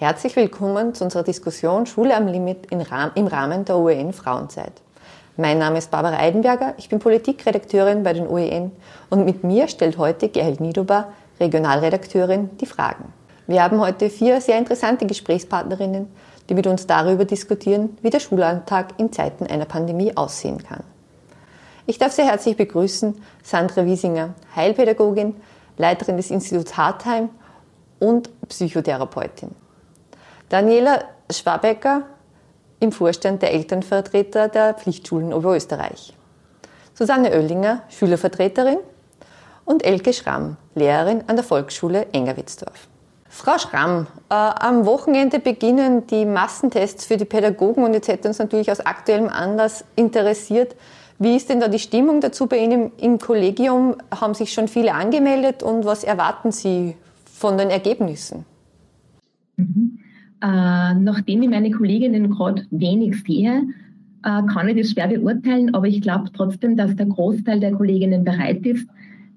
Herzlich willkommen zu unserer Diskussion Schule am Limit im Rahmen der OEN Frauenzeit. Mein Name ist Barbara Eidenberger, ich bin Politikredakteurin bei den OEN und mit mir stellt heute Gerhard Nidober, Regionalredakteurin, die Fragen. Wir haben heute vier sehr interessante Gesprächspartnerinnen, die mit uns darüber diskutieren, wie der Schulalltag in Zeiten einer Pandemie aussehen kann. Ich darf sehr herzlich begrüßen Sandra Wiesinger, Heilpädagogin, Leiterin des Instituts Hartheim und Psychotherapeutin. Daniela Schwabecker im Vorstand der Elternvertreter der Pflichtschulen Oberösterreich. Susanne Oellinger, Schülervertreterin und Elke Schramm, Lehrerin an der Volksschule Engerwitzdorf. Frau Schramm, äh, am Wochenende beginnen die Massentests für die Pädagogen und jetzt hätte uns natürlich aus aktuellem Anlass interessiert, wie ist denn da die Stimmung dazu bei Ihnen im Kollegium? Haben sich schon viele angemeldet und was erwarten Sie von den Ergebnissen? Mhm. Äh, nachdem ich meine Kolleginnen gerade wenig sehe, äh, kann ich das schwer beurteilen, aber ich glaube trotzdem, dass der Großteil der Kolleginnen bereit ist,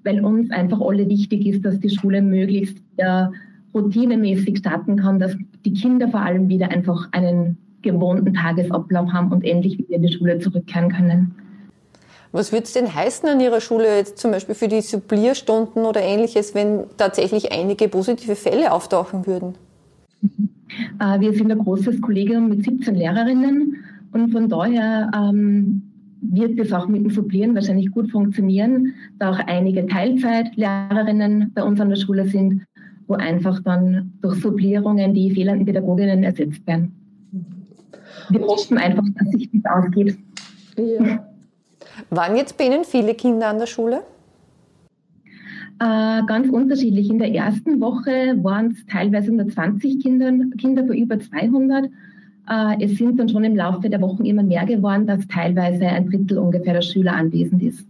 weil uns einfach alle wichtig ist, dass die Schule möglichst äh, routinemäßig starten kann, dass die Kinder vor allem wieder einfach einen gewohnten Tagesablauf haben und endlich wieder in die Schule zurückkehren können. Was würde es denn heißen an Ihrer Schule jetzt zum Beispiel für die Supplierstunden oder ähnliches, wenn tatsächlich einige positive Fälle auftauchen würden? Äh, wir sind ein großes Kollegium mit 17 Lehrerinnen und von daher ähm, wird es auch mit dem Supplieren wahrscheinlich gut funktionieren, da auch einige Teilzeitlehrerinnen bei uns an der Schule sind, wo einfach dann durch Supplierungen die fehlenden Pädagoginnen ersetzt werden. Wir hoffen einfach, dass sich das ausgeht. Ja. Waren jetzt bei Ihnen viele Kinder an der Schule? Äh, ganz unterschiedlich. In der ersten Woche waren es teilweise 120 Kinder, Kinder für über 200. Äh, es sind dann schon im Laufe der Wochen immer mehr geworden, dass teilweise ein Drittel ungefähr der Schüler anwesend ist.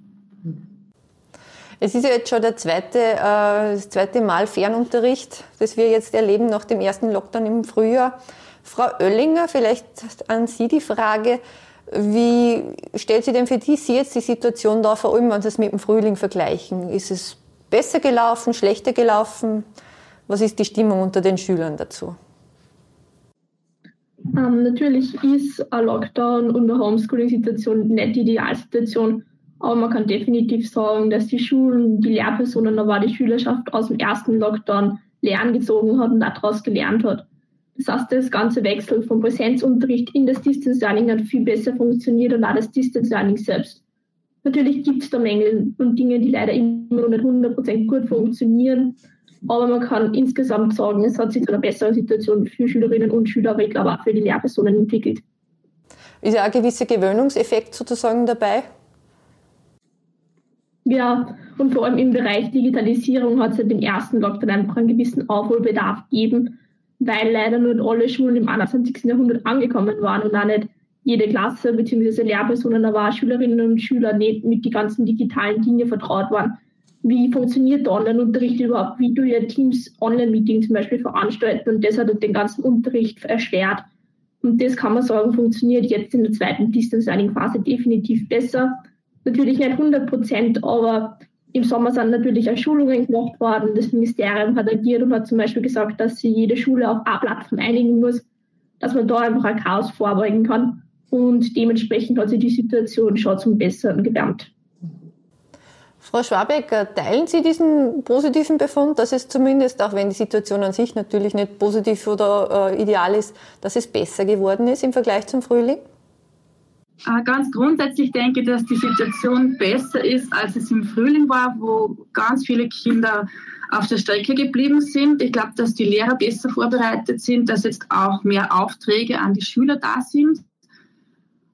Es ist ja jetzt schon der zweite, äh, das zweite Mal Fernunterricht, das wir jetzt erleben nach dem ersten Lockdown im Frühjahr. Frau Oellinger, vielleicht an Sie die Frage, wie stellt Sie denn für Sie jetzt die Situation da, vor allem wenn Sie es mit dem Frühling vergleichen? Ist es besser gelaufen, schlechter gelaufen? Was ist die Stimmung unter den Schülern dazu? Ähm, natürlich ist ein Lockdown und eine Homeschooling-Situation nicht die Idealsituation, aber man kann definitiv sagen, dass die Schulen, die Lehrpersonen, aber die Schülerschaft aus dem ersten Lockdown Lernen gezogen hat und daraus gelernt hat. Das heißt, das ganze Wechsel vom Präsenzunterricht in das Distance Learning hat viel besser funktioniert und auch das Distance Learning selbst. Natürlich gibt es da Mängel und Dinge, die leider immer noch nicht 100% gut funktionieren. Aber man kann insgesamt sagen, es hat sich zu einer besseren Situation für Schülerinnen und Schüler, aber ich glaube auch für die Lehrpersonen entwickelt. Ist ja ein gewisser Gewöhnungseffekt sozusagen dabei? Ja, und vor allem im Bereich Digitalisierung hat es seit dem ersten Lockdown einfach einen gewissen Aufholbedarf gegeben, weil leider nur alle Schulen im 21. Jahrhundert angekommen waren und auch nicht jede Klasse bzw. Lehrpersonen, aber auch Schülerinnen und Schüler nicht mit den ganzen digitalen Dingen vertraut waren. Wie funktioniert der Online-Unterricht überhaupt? Wie du ja Teams Online-Meetings zum Beispiel veranstalten? Und das hat den ganzen Unterricht erschwert. Und das kann man sagen, funktioniert jetzt in der zweiten Distance Learning Phase definitiv besser. Natürlich nicht 100 Prozent, aber im Sommer sind natürlich auch Schulungen gemacht worden. Das Ministerium hat agiert und hat zum Beispiel gesagt, dass sich jede Schule auf eine Plattform einigen muss, dass man da einfach ein Chaos vorbeugen kann. Und dementsprechend hat sich die Situation schon zum Besseren gewärmt. Frau Schwabecker, teilen Sie diesen positiven Befund, dass es zumindest, auch wenn die Situation an sich natürlich nicht positiv oder äh, ideal ist, dass es besser geworden ist im Vergleich zum Frühling? Äh, ganz grundsätzlich denke ich, dass die Situation besser ist, als es im Frühling war, wo ganz viele Kinder auf der Strecke geblieben sind. Ich glaube, dass die Lehrer besser vorbereitet sind, dass jetzt auch mehr Aufträge an die Schüler da sind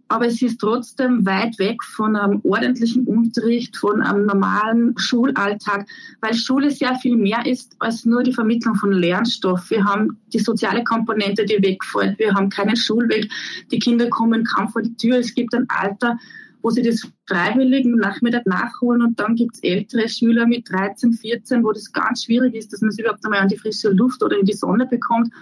aber es ist trotzdem weit weg von einem ordentlichen Unterricht, von einem normalen Schulalltag, weil Schule sehr viel mehr ist als nur die Vermittlung von Lernstoff. Wir haben die soziale Komponente, die wegfällt. Wir haben keinen Schulweg. Die Kinder kommen kaum vor die Tür. Es gibt ein Alter, wo sie das freiwillig am Nachmittag nachholen und dann gibt es ältere Schüler mit 13, 14, wo das ganz schwierig ist, dass man sie überhaupt einmal an die frische Luft oder in die Sonne bekommt.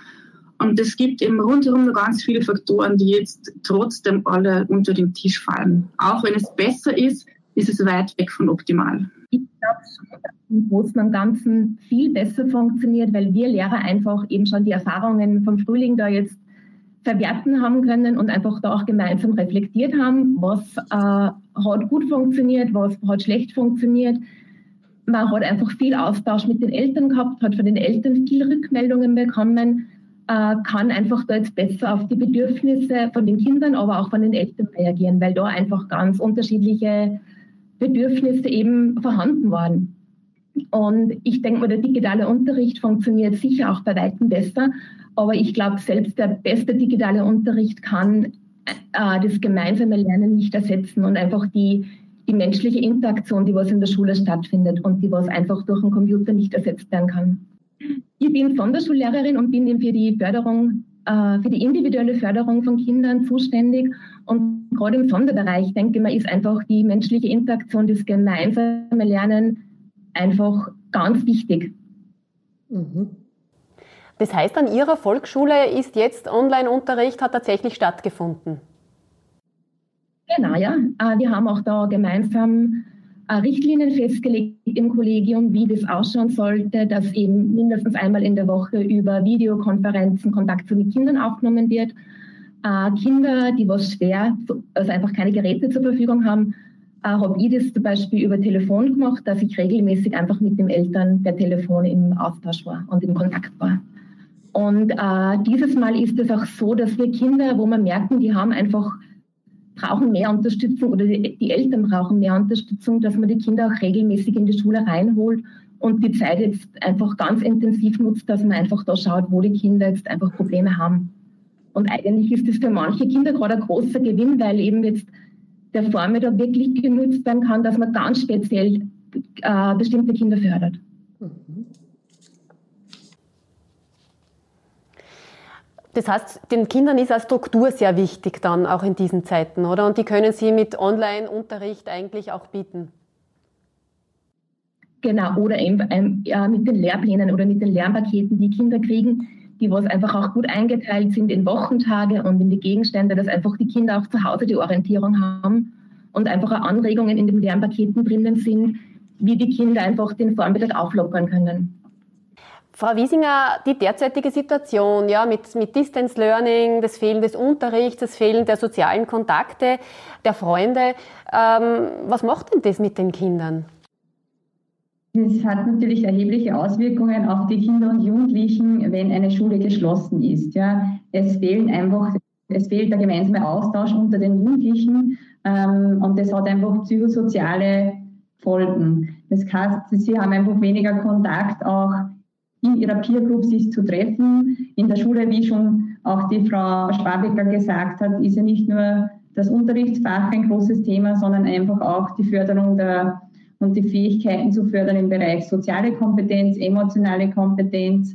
Und es gibt eben rundherum noch ganz viele Faktoren, die jetzt trotzdem alle unter den Tisch fallen. Auch wenn es besser ist, ist es weit weg von optimal. Ich glaube schon, dass im Großen und Ganzen viel besser funktioniert, weil wir Lehrer einfach eben schon die Erfahrungen vom Frühling da jetzt verwerten haben können und einfach da auch gemeinsam reflektiert haben, was äh, hat gut funktioniert, was hat schlecht funktioniert. Man hat einfach viel Austausch mit den Eltern gehabt, hat von den Eltern viele Rückmeldungen bekommen, äh, kann einfach da jetzt besser auf die Bedürfnisse von den Kindern, aber auch von den Eltern reagieren, weil da einfach ganz unterschiedliche Bedürfnisse eben vorhanden waren. Und ich denke mal, der digitale Unterricht funktioniert sicher auch bei weitem besser. Aber ich glaube, selbst der beste digitale Unterricht kann äh, das gemeinsame Lernen nicht ersetzen und einfach die, die menschliche Interaktion, die was in der Schule stattfindet und die was einfach durch einen Computer nicht ersetzt werden kann. Ich bin Sonderschullehrerin und bin eben für die Förderung, äh, für die individuelle Förderung von Kindern zuständig. Und gerade im Sonderbereich, denke ich mal, ist einfach die menschliche Interaktion, das gemeinsame Lernen einfach ganz wichtig. Mhm. Das heißt, an Ihrer Volksschule ist jetzt Online-Unterricht hat tatsächlich stattgefunden. Genau, ja. Äh, wir haben auch da gemeinsam Richtlinien festgelegt im Kollegium, wie das ausschauen sollte, dass eben mindestens einmal in der Woche über Videokonferenzen Kontakt zu den Kindern aufgenommen wird. Äh, Kinder, die was schwer, also einfach keine Geräte zur Verfügung haben, habe ich das zum Beispiel über Telefon gemacht, dass ich regelmäßig einfach mit den Eltern per Telefon im Austausch war und im Kontakt war. Und äh, dieses Mal ist es auch so, dass wir Kinder, wo wir merken, die haben einfach, brauchen mehr Unterstützung oder die, die Eltern brauchen mehr Unterstützung, dass man die Kinder auch regelmäßig in die Schule reinholt und die Zeit jetzt einfach ganz intensiv nutzt, dass man einfach da schaut, wo die Kinder jetzt einfach Probleme haben. Und eigentlich ist das für manche Kinder gerade ein großer Gewinn, weil eben jetzt der Vormittag wirklich genutzt werden kann, dass man ganz speziell äh, bestimmte Kinder fördert. Mhm. Das heißt, den Kindern ist eine Struktur sehr wichtig dann auch in diesen Zeiten, oder? Und die können Sie mit Online-Unterricht eigentlich auch bieten. Genau, oder eben, ähm, mit den Lehrplänen oder mit den Lernpaketen, die Kinder kriegen, die was einfach auch gut eingeteilt sind in Wochentage und in die Gegenstände, dass einfach die Kinder auch zu Hause die Orientierung haben und einfach auch Anregungen in den Lernpaketen drinnen sind, wie die Kinder einfach den Vormittag auflockern können. Frau Wiesinger, die derzeitige Situation ja, mit, mit Distance Learning, das Fehlen des Unterrichts, das Fehlen der sozialen Kontakte, der Freunde, ähm, was macht denn das mit den Kindern? Das hat natürlich erhebliche Auswirkungen auf die Kinder und Jugendlichen, wenn eine Schule geschlossen ist. Ja. Es fehlen einfach, es fehlt der gemeinsame Austausch unter den Jugendlichen ähm, und das hat einfach psychosoziale Folgen. Das heißt, sie haben einfach weniger Kontakt auch in ihrer Peer Group sich zu treffen. In der Schule, wie schon auch die Frau Schwabecker gesagt hat, ist ja nicht nur das Unterrichtsfach ein großes Thema, sondern einfach auch die Förderung der und die Fähigkeiten zu fördern im Bereich soziale Kompetenz, emotionale Kompetenz.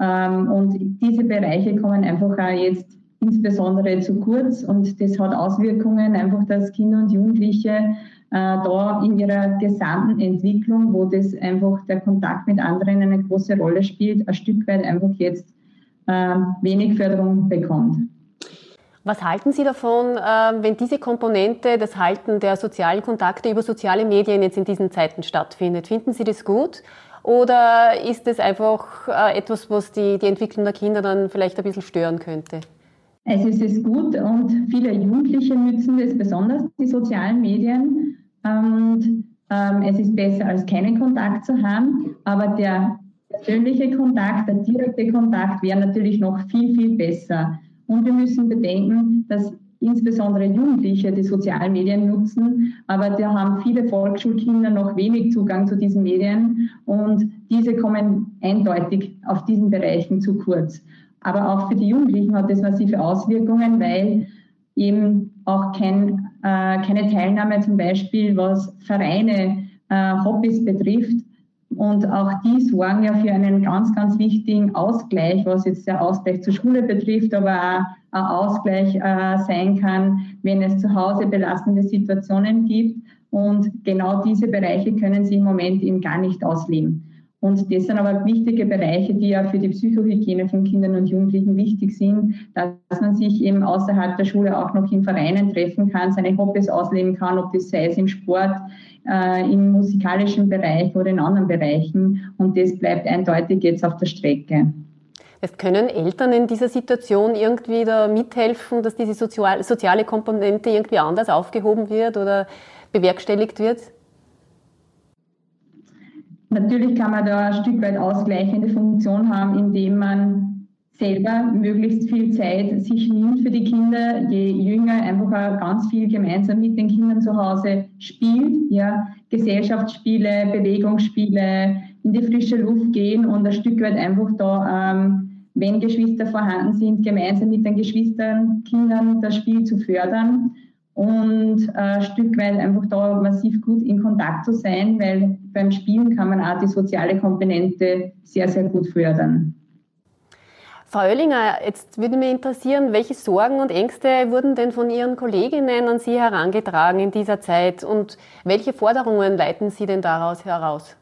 Ähm, und diese Bereiche kommen einfach auch jetzt insbesondere zu kurz und das hat Auswirkungen einfach, dass Kinder und Jugendliche da in ihrer gesamten Entwicklung, wo das einfach der Kontakt mit anderen eine große Rolle spielt, ein Stück weit einfach jetzt äh, wenig Förderung bekommt. Was halten Sie davon, äh, wenn diese Komponente, das Halten der sozialen Kontakte über soziale Medien jetzt in diesen Zeiten stattfindet? Finden Sie das gut? Oder ist es einfach äh, etwas, was die, die Entwicklung der Kinder dann vielleicht ein bisschen stören könnte? Es ist gut und viele Jugendliche nützen das besonders, die sozialen Medien. Und ähm, es ist besser, als keinen Kontakt zu haben. Aber der persönliche Kontakt, der direkte Kontakt wäre natürlich noch viel, viel besser. Und wir müssen bedenken, dass insbesondere Jugendliche die sozialen Medien nutzen, aber da haben viele Volksschulkinder noch wenig Zugang zu diesen Medien und diese kommen eindeutig auf diesen Bereichen zu kurz. Aber auch für die Jugendlichen hat das massive Auswirkungen, weil eben auch kein, äh, keine Teilnahme zum Beispiel, was Vereine, äh, Hobbys betrifft. Und auch die sorgen ja für einen ganz, ganz wichtigen Ausgleich, was jetzt der Ausgleich zur Schule betrifft, aber auch ein Ausgleich äh, sein kann, wenn es zu Hause belastende Situationen gibt. Und genau diese Bereiche können sie im Moment eben gar nicht ausleben. Und das sind aber wichtige Bereiche, die ja für die Psychohygiene von Kindern und Jugendlichen wichtig sind, dass man sich eben außerhalb der Schule auch noch in Vereinen treffen kann, seine Hobbys ausleben kann, ob das sei es im Sport, äh, im musikalischen Bereich oder in anderen Bereichen. Und das bleibt eindeutig jetzt auf der Strecke. Jetzt können Eltern in dieser Situation irgendwie da mithelfen, dass diese soziale Komponente irgendwie anders aufgehoben wird oder bewerkstelligt wird? Natürlich kann man da ein Stück weit ausgleichende Funktion haben, indem man selber möglichst viel Zeit sich nimmt für die Kinder. Je jünger einfach ganz viel gemeinsam mit den Kindern zu Hause spielt, ja, Gesellschaftsspiele, Bewegungsspiele, in die frische Luft gehen und ein Stück weit einfach da, ähm, wenn Geschwister vorhanden sind, gemeinsam mit den Geschwistern, Kindern das Spiel zu fördern und äh, ein Stück weit einfach da massiv gut in Kontakt zu sein, weil beim Spielen kann man auch die soziale Komponente sehr, sehr gut fördern. Frau Oellinger, jetzt würde mich interessieren, welche Sorgen und Ängste wurden denn von Ihren Kolleginnen an Sie herangetragen in dieser Zeit und welche Forderungen leiten Sie denn daraus heraus?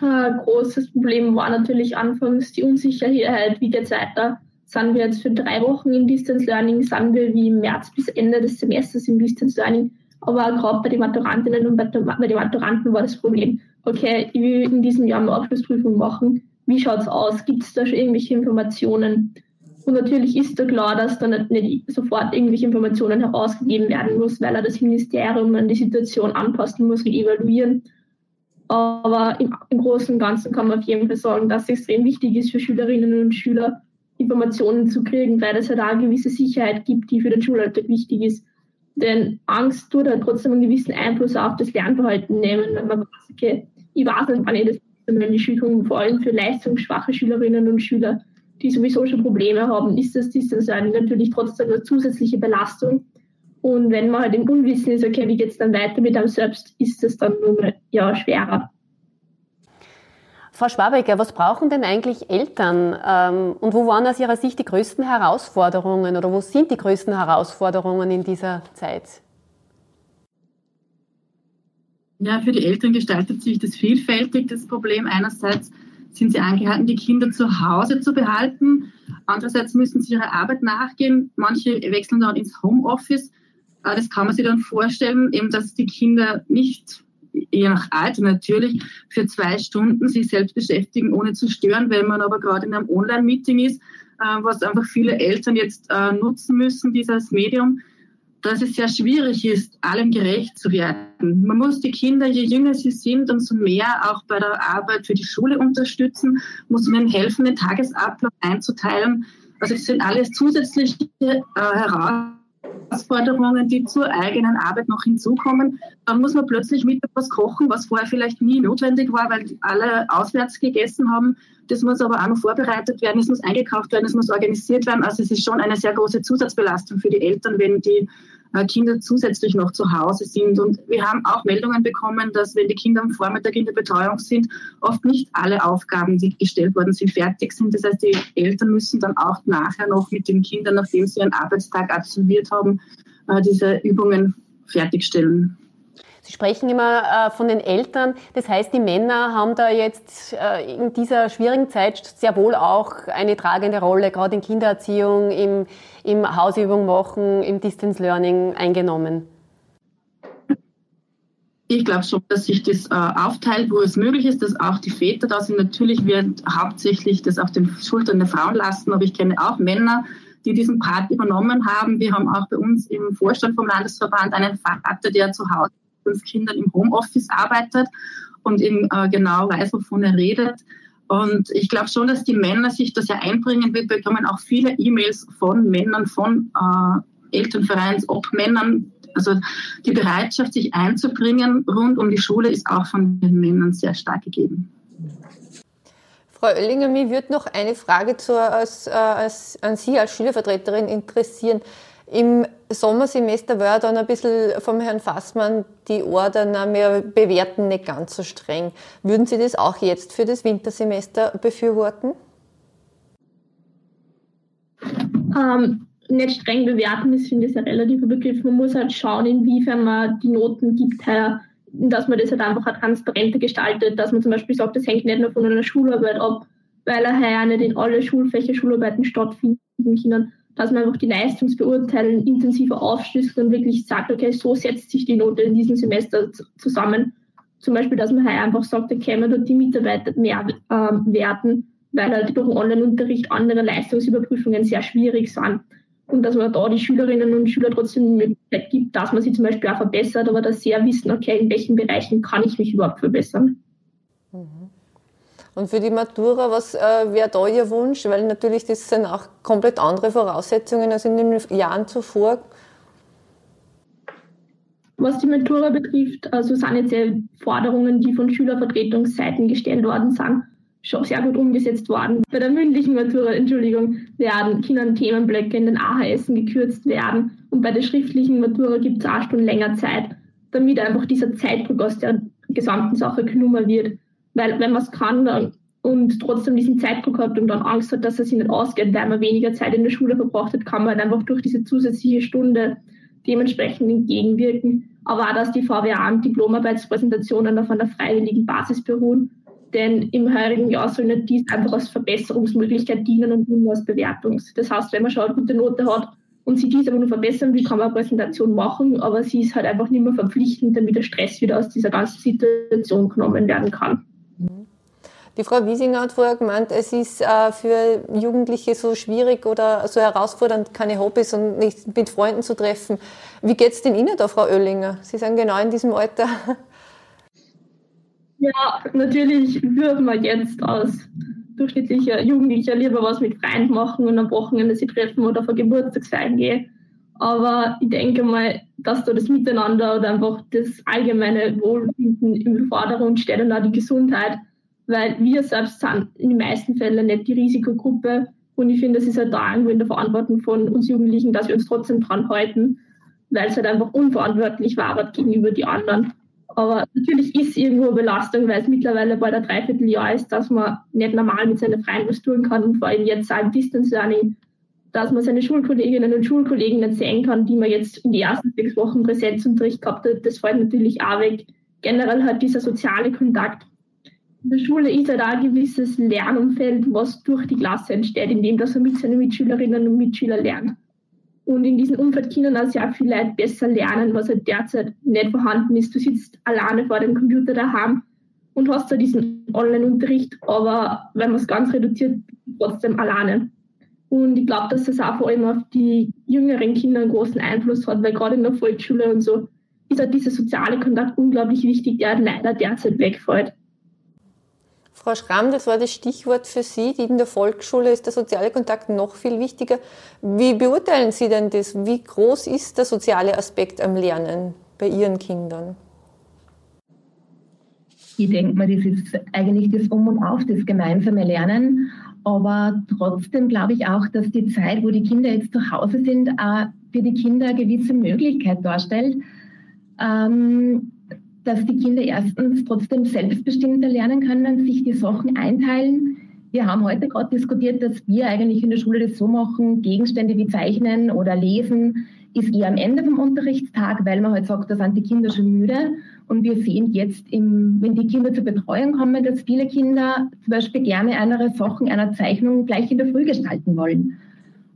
Ein großes Problem war natürlich anfangs die Unsicherheit, wie geht es weiter sind wir jetzt für drei Wochen im Distance Learning, sind wir wie im März bis Ende des Semesters im Distance Learning. Aber gerade bei den Maturantinnen und bei, den Maturanten war das Problem, okay, ich will in diesem Jahr eine Abschlussprüfung machen. Wie schaut es aus? Gibt es da schon irgendwelche Informationen? Und natürlich ist da klar, dass dann nicht sofort irgendwelche Informationen herausgegeben werden muss, weil er das Ministerium an die Situation anpassen muss und evaluieren. Aber im, im Großen und Ganzen kann man auf jeden Fall sagen, dass es extrem wichtig ist für Schülerinnen und Schüler, Informationen zu kriegen, weil es halt auch eine gewisse Sicherheit gibt, die für den Schulalltag wichtig ist. Denn Angst tut halt trotzdem einen gewissen Einfluss auf das Lernverhalten nehmen, wenn man weiß, okay, ich weiß nicht, wann ich das wenn die Schulung, vor allem für leistungsschwache Schülerinnen und Schüler, die sowieso schon Probleme haben, ist das Distance Learning natürlich trotzdem eine zusätzliche Belastung. Und wenn man halt im Unwissen ist, okay, wie geht es dann weiter mit einem selbst, ist es dann nur ja, schwerer. Frau Schwabecker, was brauchen denn eigentlich Eltern ähm, und wo waren aus Ihrer Sicht die größten Herausforderungen oder wo sind die größten Herausforderungen in dieser Zeit? Ja, für die Eltern gestaltet sich das vielfältig, das Problem. Einerseits sind sie angehalten, die Kinder zu Hause zu behalten. Andererseits müssen sie ihrer Arbeit nachgehen. Manche wechseln dann ins Homeoffice. Äh, das kann man sich dann vorstellen, eben, dass die Kinder nicht je nach Alter natürlich, für zwei Stunden sich selbst beschäftigen, ohne zu stören, wenn man aber gerade in einem Online-Meeting ist, äh, was einfach viele Eltern jetzt äh, nutzen müssen, dieses Medium, dass es sehr schwierig ist, allem gerecht zu werden. Man muss die Kinder, je jünger sie sind, umso mehr auch bei der Arbeit für die Schule unterstützen, muss man ihnen helfen, den Tagesablauf einzuteilen. Also es sind alles zusätzliche äh, Herausforderungen Herausforderungen, die zur eigenen Arbeit noch hinzukommen. Dann muss man plötzlich mit etwas kochen, was vorher vielleicht nie notwendig war, weil alle auswärts gegessen haben. Das muss aber auch noch vorbereitet werden, es muss eingekauft werden, es muss organisiert werden. Also es ist schon eine sehr große Zusatzbelastung für die Eltern, wenn die Kinder zusätzlich noch zu Hause sind. Und wir haben auch Meldungen bekommen, dass wenn die Kinder am Vormittag in der Betreuung sind, oft nicht alle Aufgaben, die gestellt worden sind, fertig sind. Das heißt, die Eltern müssen dann auch nachher noch mit den Kindern, nachdem sie einen Arbeitstag absolviert haben, äh, diese Übungen fertigstellen. Sie sprechen immer äh, von den Eltern. Das heißt, die Männer haben da jetzt äh, in dieser schwierigen Zeit sehr wohl auch eine tragende Rolle, gerade in Kindererziehung, im, im Hausübung machen, im Distance Learning eingenommen. Ich glaube schon, dass sich das äh, aufteilt, wo es möglich ist, dass auch die Väter da sind. Natürlich wird hauptsächlich das auf den Schultern der Frauen lassen, aber ich kenne auch Männer, die diesen Part übernommen haben. Wir haben auch bei uns im Vorstand vom Landesverband einen Vater, der zu Hause fünf Kindern im Homeoffice arbeitet und eben äh, genau weiß, wovon er redet. Und ich glaube schon, dass die Männer sich das ja einbringen. Wir bekommen auch viele E-Mails von Männern, von äh, Elternvereins, Obmännern. Also die Bereitschaft, sich einzubringen rund um die Schule, ist auch von den Männern sehr stark gegeben. Frau Oellinger, mich würde noch eine Frage zur, als, äh, als, an Sie als Schülervertreterin interessieren. Im Sommersemester war dann ein bisschen vom Herrn Fassmann die Ordner bewerten nicht ganz so streng. Würden Sie das auch jetzt für das Wintersemester befürworten? Ähm, nicht streng bewerten ist, finde ich, ein relativer Begriff. Man muss halt schauen, inwiefern man die Noten gibt. dass man das halt einfach transparenter gestaltet, dass man zum Beispiel sagt, das hängt nicht nur von einer Schularbeit ab, weil er ja nicht in alle Schulfächer Schularbeiten stattfinden können, dass man einfach die Leistungsbeurteilung intensiver aufschlüsselt und wirklich sagt, okay, so setzt sich die Note in diesem Semester zusammen. Zum Beispiel, dass man halt einfach sagt, okay, man dort die Mitarbeiter mehr ähm, werten, weil halt durch Online-Unterricht andere Leistungsüberprüfungen sehr schwierig sind. Und dass man da die Schülerinnen und Schüler trotzdem die Möglichkeit gibt, dass man sie zum Beispiel auch verbessert, aber dass sie ja wissen, okay, in welchen Bereichen kann ich mich überhaupt verbessern. Mhm. Und für die Matura, was äh, wäre da Ihr Wunsch? Weil natürlich das sind auch komplett andere Voraussetzungen als in den Jahren zuvor. Was die Matura betrifft, also sind jetzt ja Forderungen, die von Schülervertretungsseiten gestellt worden sind, schon sehr gut umgesetzt worden. Bei der mündlichen Matura, Entschuldigung, werden Kindern Themenblöcke in den AHS gekürzt werden und bei der schriftlichen Matura gibt es auch schon länger Zeit, damit einfach dieser Zeitdruck aus der gesamten Sache genommen wird. Weil wenn man es kann dann, und trotzdem diesen Zeitdruck hat und dann Angst hat, dass es sich nicht ausgeht, weil man weniger Zeit in der Schule verbraucht hat, kann man halt einfach durch diese zusätzliche Stunde dementsprechend entgegenwirken. Aber auch, dass die VWA und Diplomarbeitspräsentationen auf einer freiwilligen Basis beruhen. Denn im heurigen Jahr soll nicht dies einfach als Verbesserungsmöglichkeit dienen und nur als Bewertungs. Das heißt, wenn man schon eine gute Note hat und sie dies aber nur verbessern will, kann man eine Präsentation machen, aber sie ist halt einfach nicht mehr verpflichtend, damit der Stress wieder aus dieser ganzen Situation genommen werden kann. Die Frau Wiesinger hat vorher gemeint, es ist äh, für Jugendliche so schwierig oder so herausfordernd, keine Hobbys und nicht mit Freunden zu treffen. Wie geht es denn Ihnen da, Frau Oellinger? Sie sind genau in diesem Alter. Ja, natürlich würde man jetzt als durchschnittlicher Jugendlicher lieber was mit Freunden machen und am Wochenende sie treffen oder auf eine Geburtstagsfeier gehen. Aber ich denke mal, dass da das Miteinander oder einfach das allgemeine Wohlfinden im Vordergrund steht und auch die Gesundheit weil wir selbst sind in den meisten Fällen nicht die Risikogruppe. Und ich finde, es ist halt da irgendwo in der Verantwortung von uns Jugendlichen, dass wir uns trotzdem dran halten, weil es halt einfach unverantwortlich war gegenüber die anderen. Aber natürlich ist irgendwo eine Belastung, weil es mittlerweile bei der Dreivierteljahr ist, dass man nicht normal mit seinen Freien was tun kann und vor allem jetzt auch im Distance Learning, dass man seine Schulkolleginnen und Schulkollegen nicht sehen kann, die man jetzt in die ersten sechs Wochen Präsenzunterricht gehabt hat. Das fällt natürlich auch weg. Generell halt dieser soziale Kontakt in der Schule ist halt auch ein gewisses Lernumfeld, was durch die Klasse entsteht, indem dass er mit seinen Mitschülerinnen und Mitschülern lernt. Und in diesem Umfeld können auch sehr viele Leute besser lernen, was halt derzeit nicht vorhanden ist. Du sitzt alleine vor dem Computer daheim und hast da diesen Online-Unterricht, aber wenn man es ganz reduziert, trotzdem alleine. Und ich glaube, dass das auch vor allem auf die jüngeren Kinder einen großen Einfluss hat, weil gerade in der Volksschule und so ist halt dieser soziale Kontakt unglaublich wichtig, der leider derzeit wegfällt. Frau Schramm, das war das Stichwort für Sie. In der Volksschule ist der soziale Kontakt noch viel wichtiger. Wie beurteilen Sie denn das? Wie groß ist der soziale Aspekt am Lernen bei Ihren Kindern? Ich denke mal, das ist eigentlich das Um und Auf, das gemeinsame Lernen. Aber trotzdem glaube ich auch, dass die Zeit, wo die Kinder jetzt zu Hause sind, für die Kinder eine gewisse Möglichkeit darstellt, ähm, dass die Kinder erstens trotzdem selbstbestimmter lernen können, sich die Sachen einteilen. Wir haben heute gerade diskutiert, dass wir eigentlich in der Schule das so machen, Gegenstände wie Zeichnen oder Lesen ist eher am Ende vom Unterrichtstag, weil man halt sagt, da sind die Kinder schon müde. Und wir sehen jetzt, im, wenn die Kinder zur Betreuung kommen, dass viele Kinder zum Beispiel gerne andere Sachen einer Zeichnung gleich in der Früh gestalten wollen.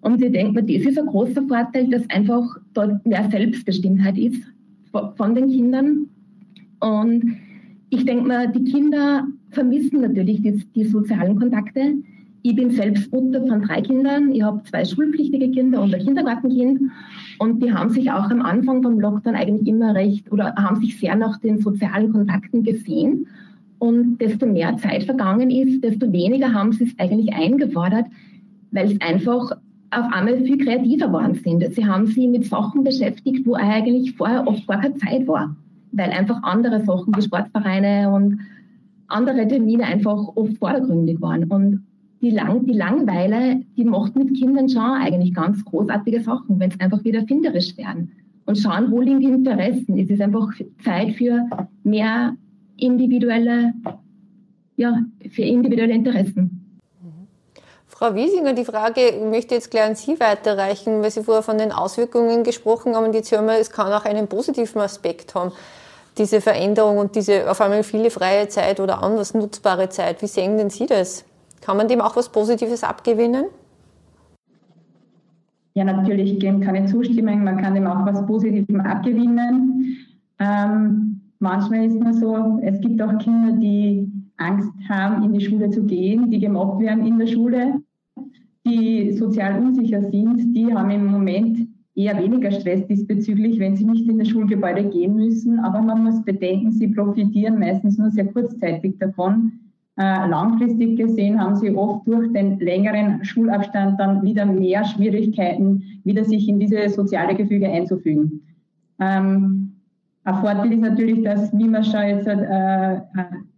Und ich denke mir, das ist ein großer Vorteil, dass einfach dort mehr Selbstbestimmtheit ist von den Kindern und ich denke mal, die Kinder vermissen natürlich die, die, sozialen Kontakte. Ich bin selbst Mutter von drei Kindern. Ich habe zwei schulpflichtige Kinder und ein Kindergartenkind. Und die haben sich auch am Anfang vom Lockdown eigentlich immer recht oder haben sich sehr nach den sozialen Kontakten gesehen. Und desto mehr Zeit vergangen ist, desto weniger haben sie es eigentlich eingefordert, weil es einfach auf einmal viel kreativer geworden sind. Sie haben sich mit Sachen beschäftigt, wo eigentlich vorher oft gar keine Zeit war weil einfach andere Sachen wie Sportvereine und andere Termine einfach oft vordergründig waren. Und die, Lang die Langweile, die macht mit Kindern schon eigentlich ganz großartige Sachen, wenn es einfach wieder erfinderisch werden und schauen, wo liegen die Interessen. Es ist einfach Zeit für mehr individuelle, ja, für individuelle Interessen. Frau Wiesinger, die Frage möchte jetzt gleich an Sie weiterreichen, weil Sie vorher von den Auswirkungen gesprochen haben und jetzt hören wir, es kann auch einen positiven Aspekt haben. Diese Veränderung und diese auf einmal viele freie Zeit oder anders nutzbare Zeit. Wie sehen denn Sie das? Kann man dem auch was Positives abgewinnen? Ja, natürlich kann ich zustimmen. Man kann dem auch was Positives abgewinnen. Ähm, manchmal ist es so, es gibt auch Kinder, die Angst haben, in die Schule zu gehen, die gemobbt werden in der Schule, die sozial unsicher sind, die haben im Moment eher weniger Stress diesbezüglich, wenn sie nicht in das Schulgebäude gehen müssen. Aber man muss bedenken, sie profitieren meistens nur sehr kurzzeitig davon. Äh, langfristig gesehen haben sie oft durch den längeren Schulabstand dann wieder mehr Schwierigkeiten, wieder sich in diese soziale Gefüge einzufügen. Ähm, ein Vorteil ist natürlich, dass, wie wir schon jetzt äh,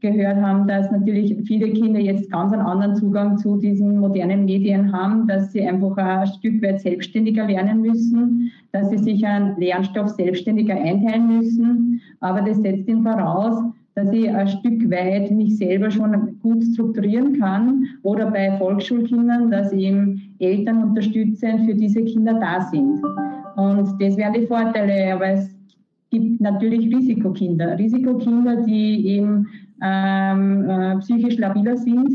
gehört haben, dass natürlich viele Kinder jetzt ganz einen anderen Zugang zu diesen modernen Medien haben, dass sie einfach ein Stück weit selbstständiger lernen müssen, dass sie sich einen Lernstoff selbstständiger einteilen müssen. Aber das setzt ihnen voraus, dass ich ein Stück weit mich selber schon gut strukturieren kann oder bei Volksschulkindern, dass eben Eltern unterstützend für diese Kinder da sind. Und das wären die Vorteile, aber es gibt natürlich Risikokinder. Risikokinder, die eben ähm, äh, psychisch labiler sind,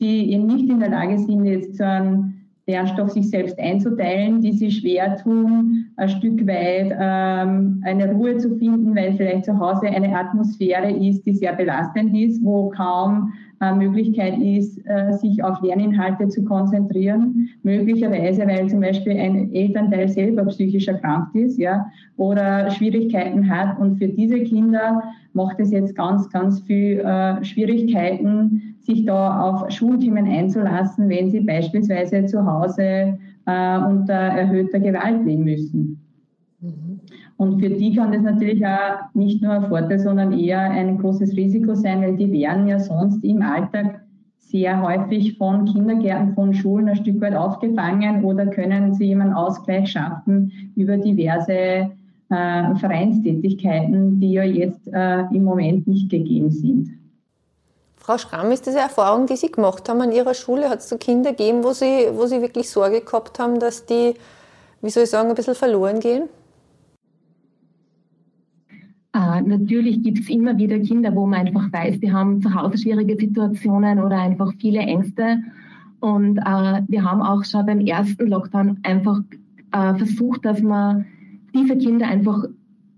die eben nicht in der Lage sind, jetzt so einen Lernstoff sich selbst einzuteilen, die sich schwer tun, ein Stück weit ähm, eine Ruhe zu finden, weil vielleicht zu Hause eine Atmosphäre ist, die sehr belastend ist, wo kaum Möglichkeit ist, äh, sich auf Lerninhalte zu konzentrieren. Möglicherweise, weil zum Beispiel ein Elternteil selber psychisch erkrankt ist, ja, oder Schwierigkeiten hat. Und für diese Kinder macht es jetzt ganz, ganz viel äh, Schwierigkeiten, sich da auf Schulthemen einzulassen, wenn sie beispielsweise zu Hause äh, unter erhöhter Gewalt leben müssen. Und für die kann das natürlich auch nicht nur ein Vorteil, sondern eher ein großes Risiko sein, weil die werden ja sonst im Alltag sehr häufig von Kindergärten, von Schulen ein Stück weit aufgefangen oder können sie einen Ausgleich schaffen über diverse äh, Vereinstätigkeiten, die ja jetzt äh, im Moment nicht gegeben sind. Frau Schramm, ist diese Erfahrung, die Sie gemacht haben an Ihrer Schule, hat es so Kinder gegeben, wo Sie, wo Sie wirklich Sorge gehabt haben, dass die, wie soll ich sagen, ein bisschen verloren gehen? Äh, natürlich gibt es immer wieder Kinder, wo man einfach weiß, die haben zu Hause schwierige Situationen oder einfach viele Ängste. Und äh, wir haben auch schon beim ersten Lockdown einfach äh, versucht, dass wir diese Kinder einfach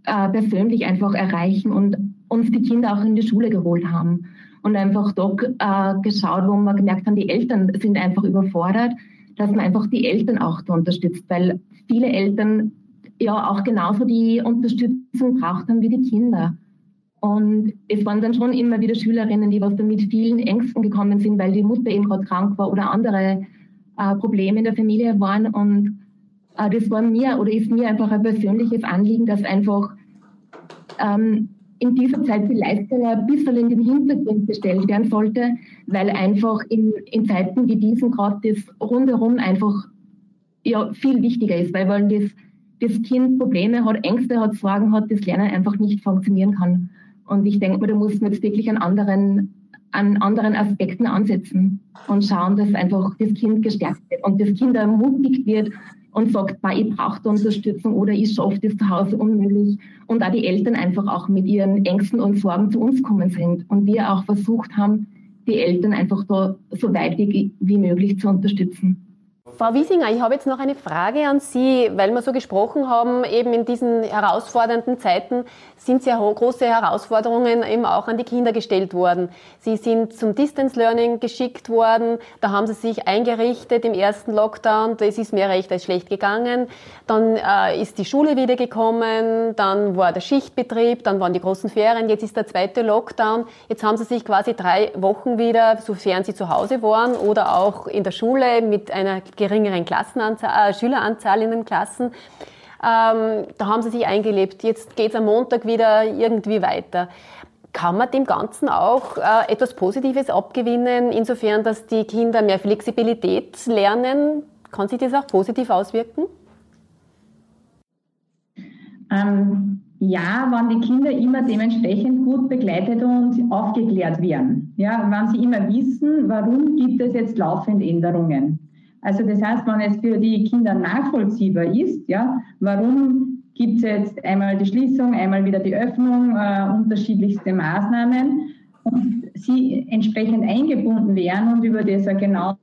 äh, persönlich einfach erreichen und uns die Kinder auch in die Schule geholt haben. Und einfach dort äh, geschaut, wo wir gemerkt haben, die Eltern sind einfach überfordert, dass man einfach die Eltern auch da unterstützt, weil viele Eltern ja auch genauso die Unterstützung braucht haben wie die Kinder. Und es waren dann schon immer wieder Schülerinnen, die was dann mit vielen Ängsten gekommen sind, weil die Mutter eben gerade krank war oder andere äh, Probleme in der Familie waren. Und äh, das war mir oder ist mir einfach ein persönliches Anliegen, dass einfach ähm, in dieser Zeit die Leistung ein bisschen in den Hintergrund gestellt werden sollte, weil einfach in, in Zeiten wie diesen gerade das rundherum einfach ja, viel wichtiger ist, weil, weil das das Kind Probleme hat, Ängste hat, Sorgen hat, das Lernen einfach nicht funktionieren kann. Und ich denke mir, da muss man jetzt wirklich an anderen, an anderen Aspekten ansetzen und schauen, dass einfach das Kind gestärkt wird und das Kind ermutigt wird und sagt, ich brauche Unterstützung oder ich schaffe das zu Hause unmöglich. Und auch die Eltern einfach auch mit ihren Ängsten und Sorgen zu uns kommen sind. Und wir auch versucht haben, die Eltern einfach da so weit wie möglich zu unterstützen. Frau Wiesinger, ich habe jetzt noch eine Frage an Sie, weil wir so gesprochen haben, eben in diesen herausfordernden Zeiten sind sehr große Herausforderungen eben auch an die Kinder gestellt worden. Sie sind zum Distance Learning geschickt worden, da haben sie sich eingerichtet im ersten Lockdown, das ist mehr recht als schlecht gegangen. Dann äh, ist die Schule wieder gekommen, dann war der Schichtbetrieb, dann waren die großen Ferien, jetzt ist der zweite Lockdown. Jetzt haben sie sich quasi drei Wochen wieder, sofern sie zu Hause waren oder auch in der Schule mit einer geringeren Klassenanzahl, äh, Schüleranzahl in den Klassen. Ähm, da haben sie sich eingelebt. Jetzt geht es am Montag wieder irgendwie weiter. Kann man dem Ganzen auch äh, etwas Positives abgewinnen, insofern, dass die Kinder mehr Flexibilität lernen? Kann sich das auch positiv auswirken? Ähm, ja, wenn die Kinder immer dementsprechend gut begleitet und aufgeklärt werden. Ja, wenn sie immer wissen, warum gibt es jetzt laufend Änderungen. Also das heißt, wenn es für die Kinder nachvollziehbar ist, ja, warum gibt es jetzt einmal die Schließung, einmal wieder die Öffnung, äh, unterschiedlichste Maßnahmen und sie entsprechend eingebunden werden und über das genau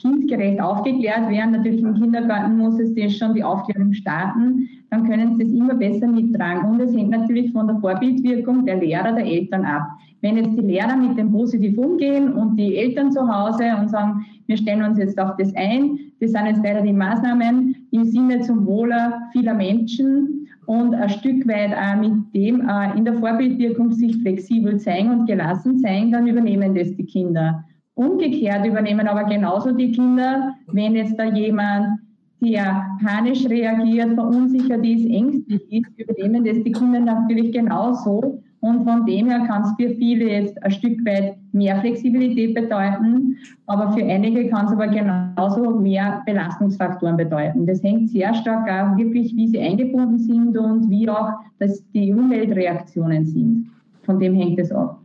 kindgerecht aufgeklärt werden. Natürlich im Kindergarten muss es schon die Aufklärung starten, dann können sie das immer besser mittragen. Und es hängt natürlich von der Vorbildwirkung der Lehrer, der Eltern ab. Wenn jetzt die Lehrer mit dem positiv umgehen und die Eltern zu Hause und sagen, wir stellen uns jetzt auf das ein, das sind jetzt leider die Maßnahmen im Sinne zum Wohle vieler Menschen und ein Stück weit auch mit dem äh, in der Vorbildwirkung sich flexibel zeigen und gelassen zeigen, dann übernehmen das die Kinder. Umgekehrt übernehmen aber genauso die Kinder, wenn jetzt da jemand, der panisch reagiert, verunsichert ist, ängstlich ist, übernehmen das die Kinder natürlich genauso. Und von dem her kann es für viele jetzt ein Stück weit mehr Flexibilität bedeuten, aber für einige kann es aber genauso mehr Belastungsfaktoren bedeuten. Das hängt sehr stark auch wirklich, wie sie eingebunden sind und wie auch dass die Umweltreaktionen sind. Von dem hängt es ab.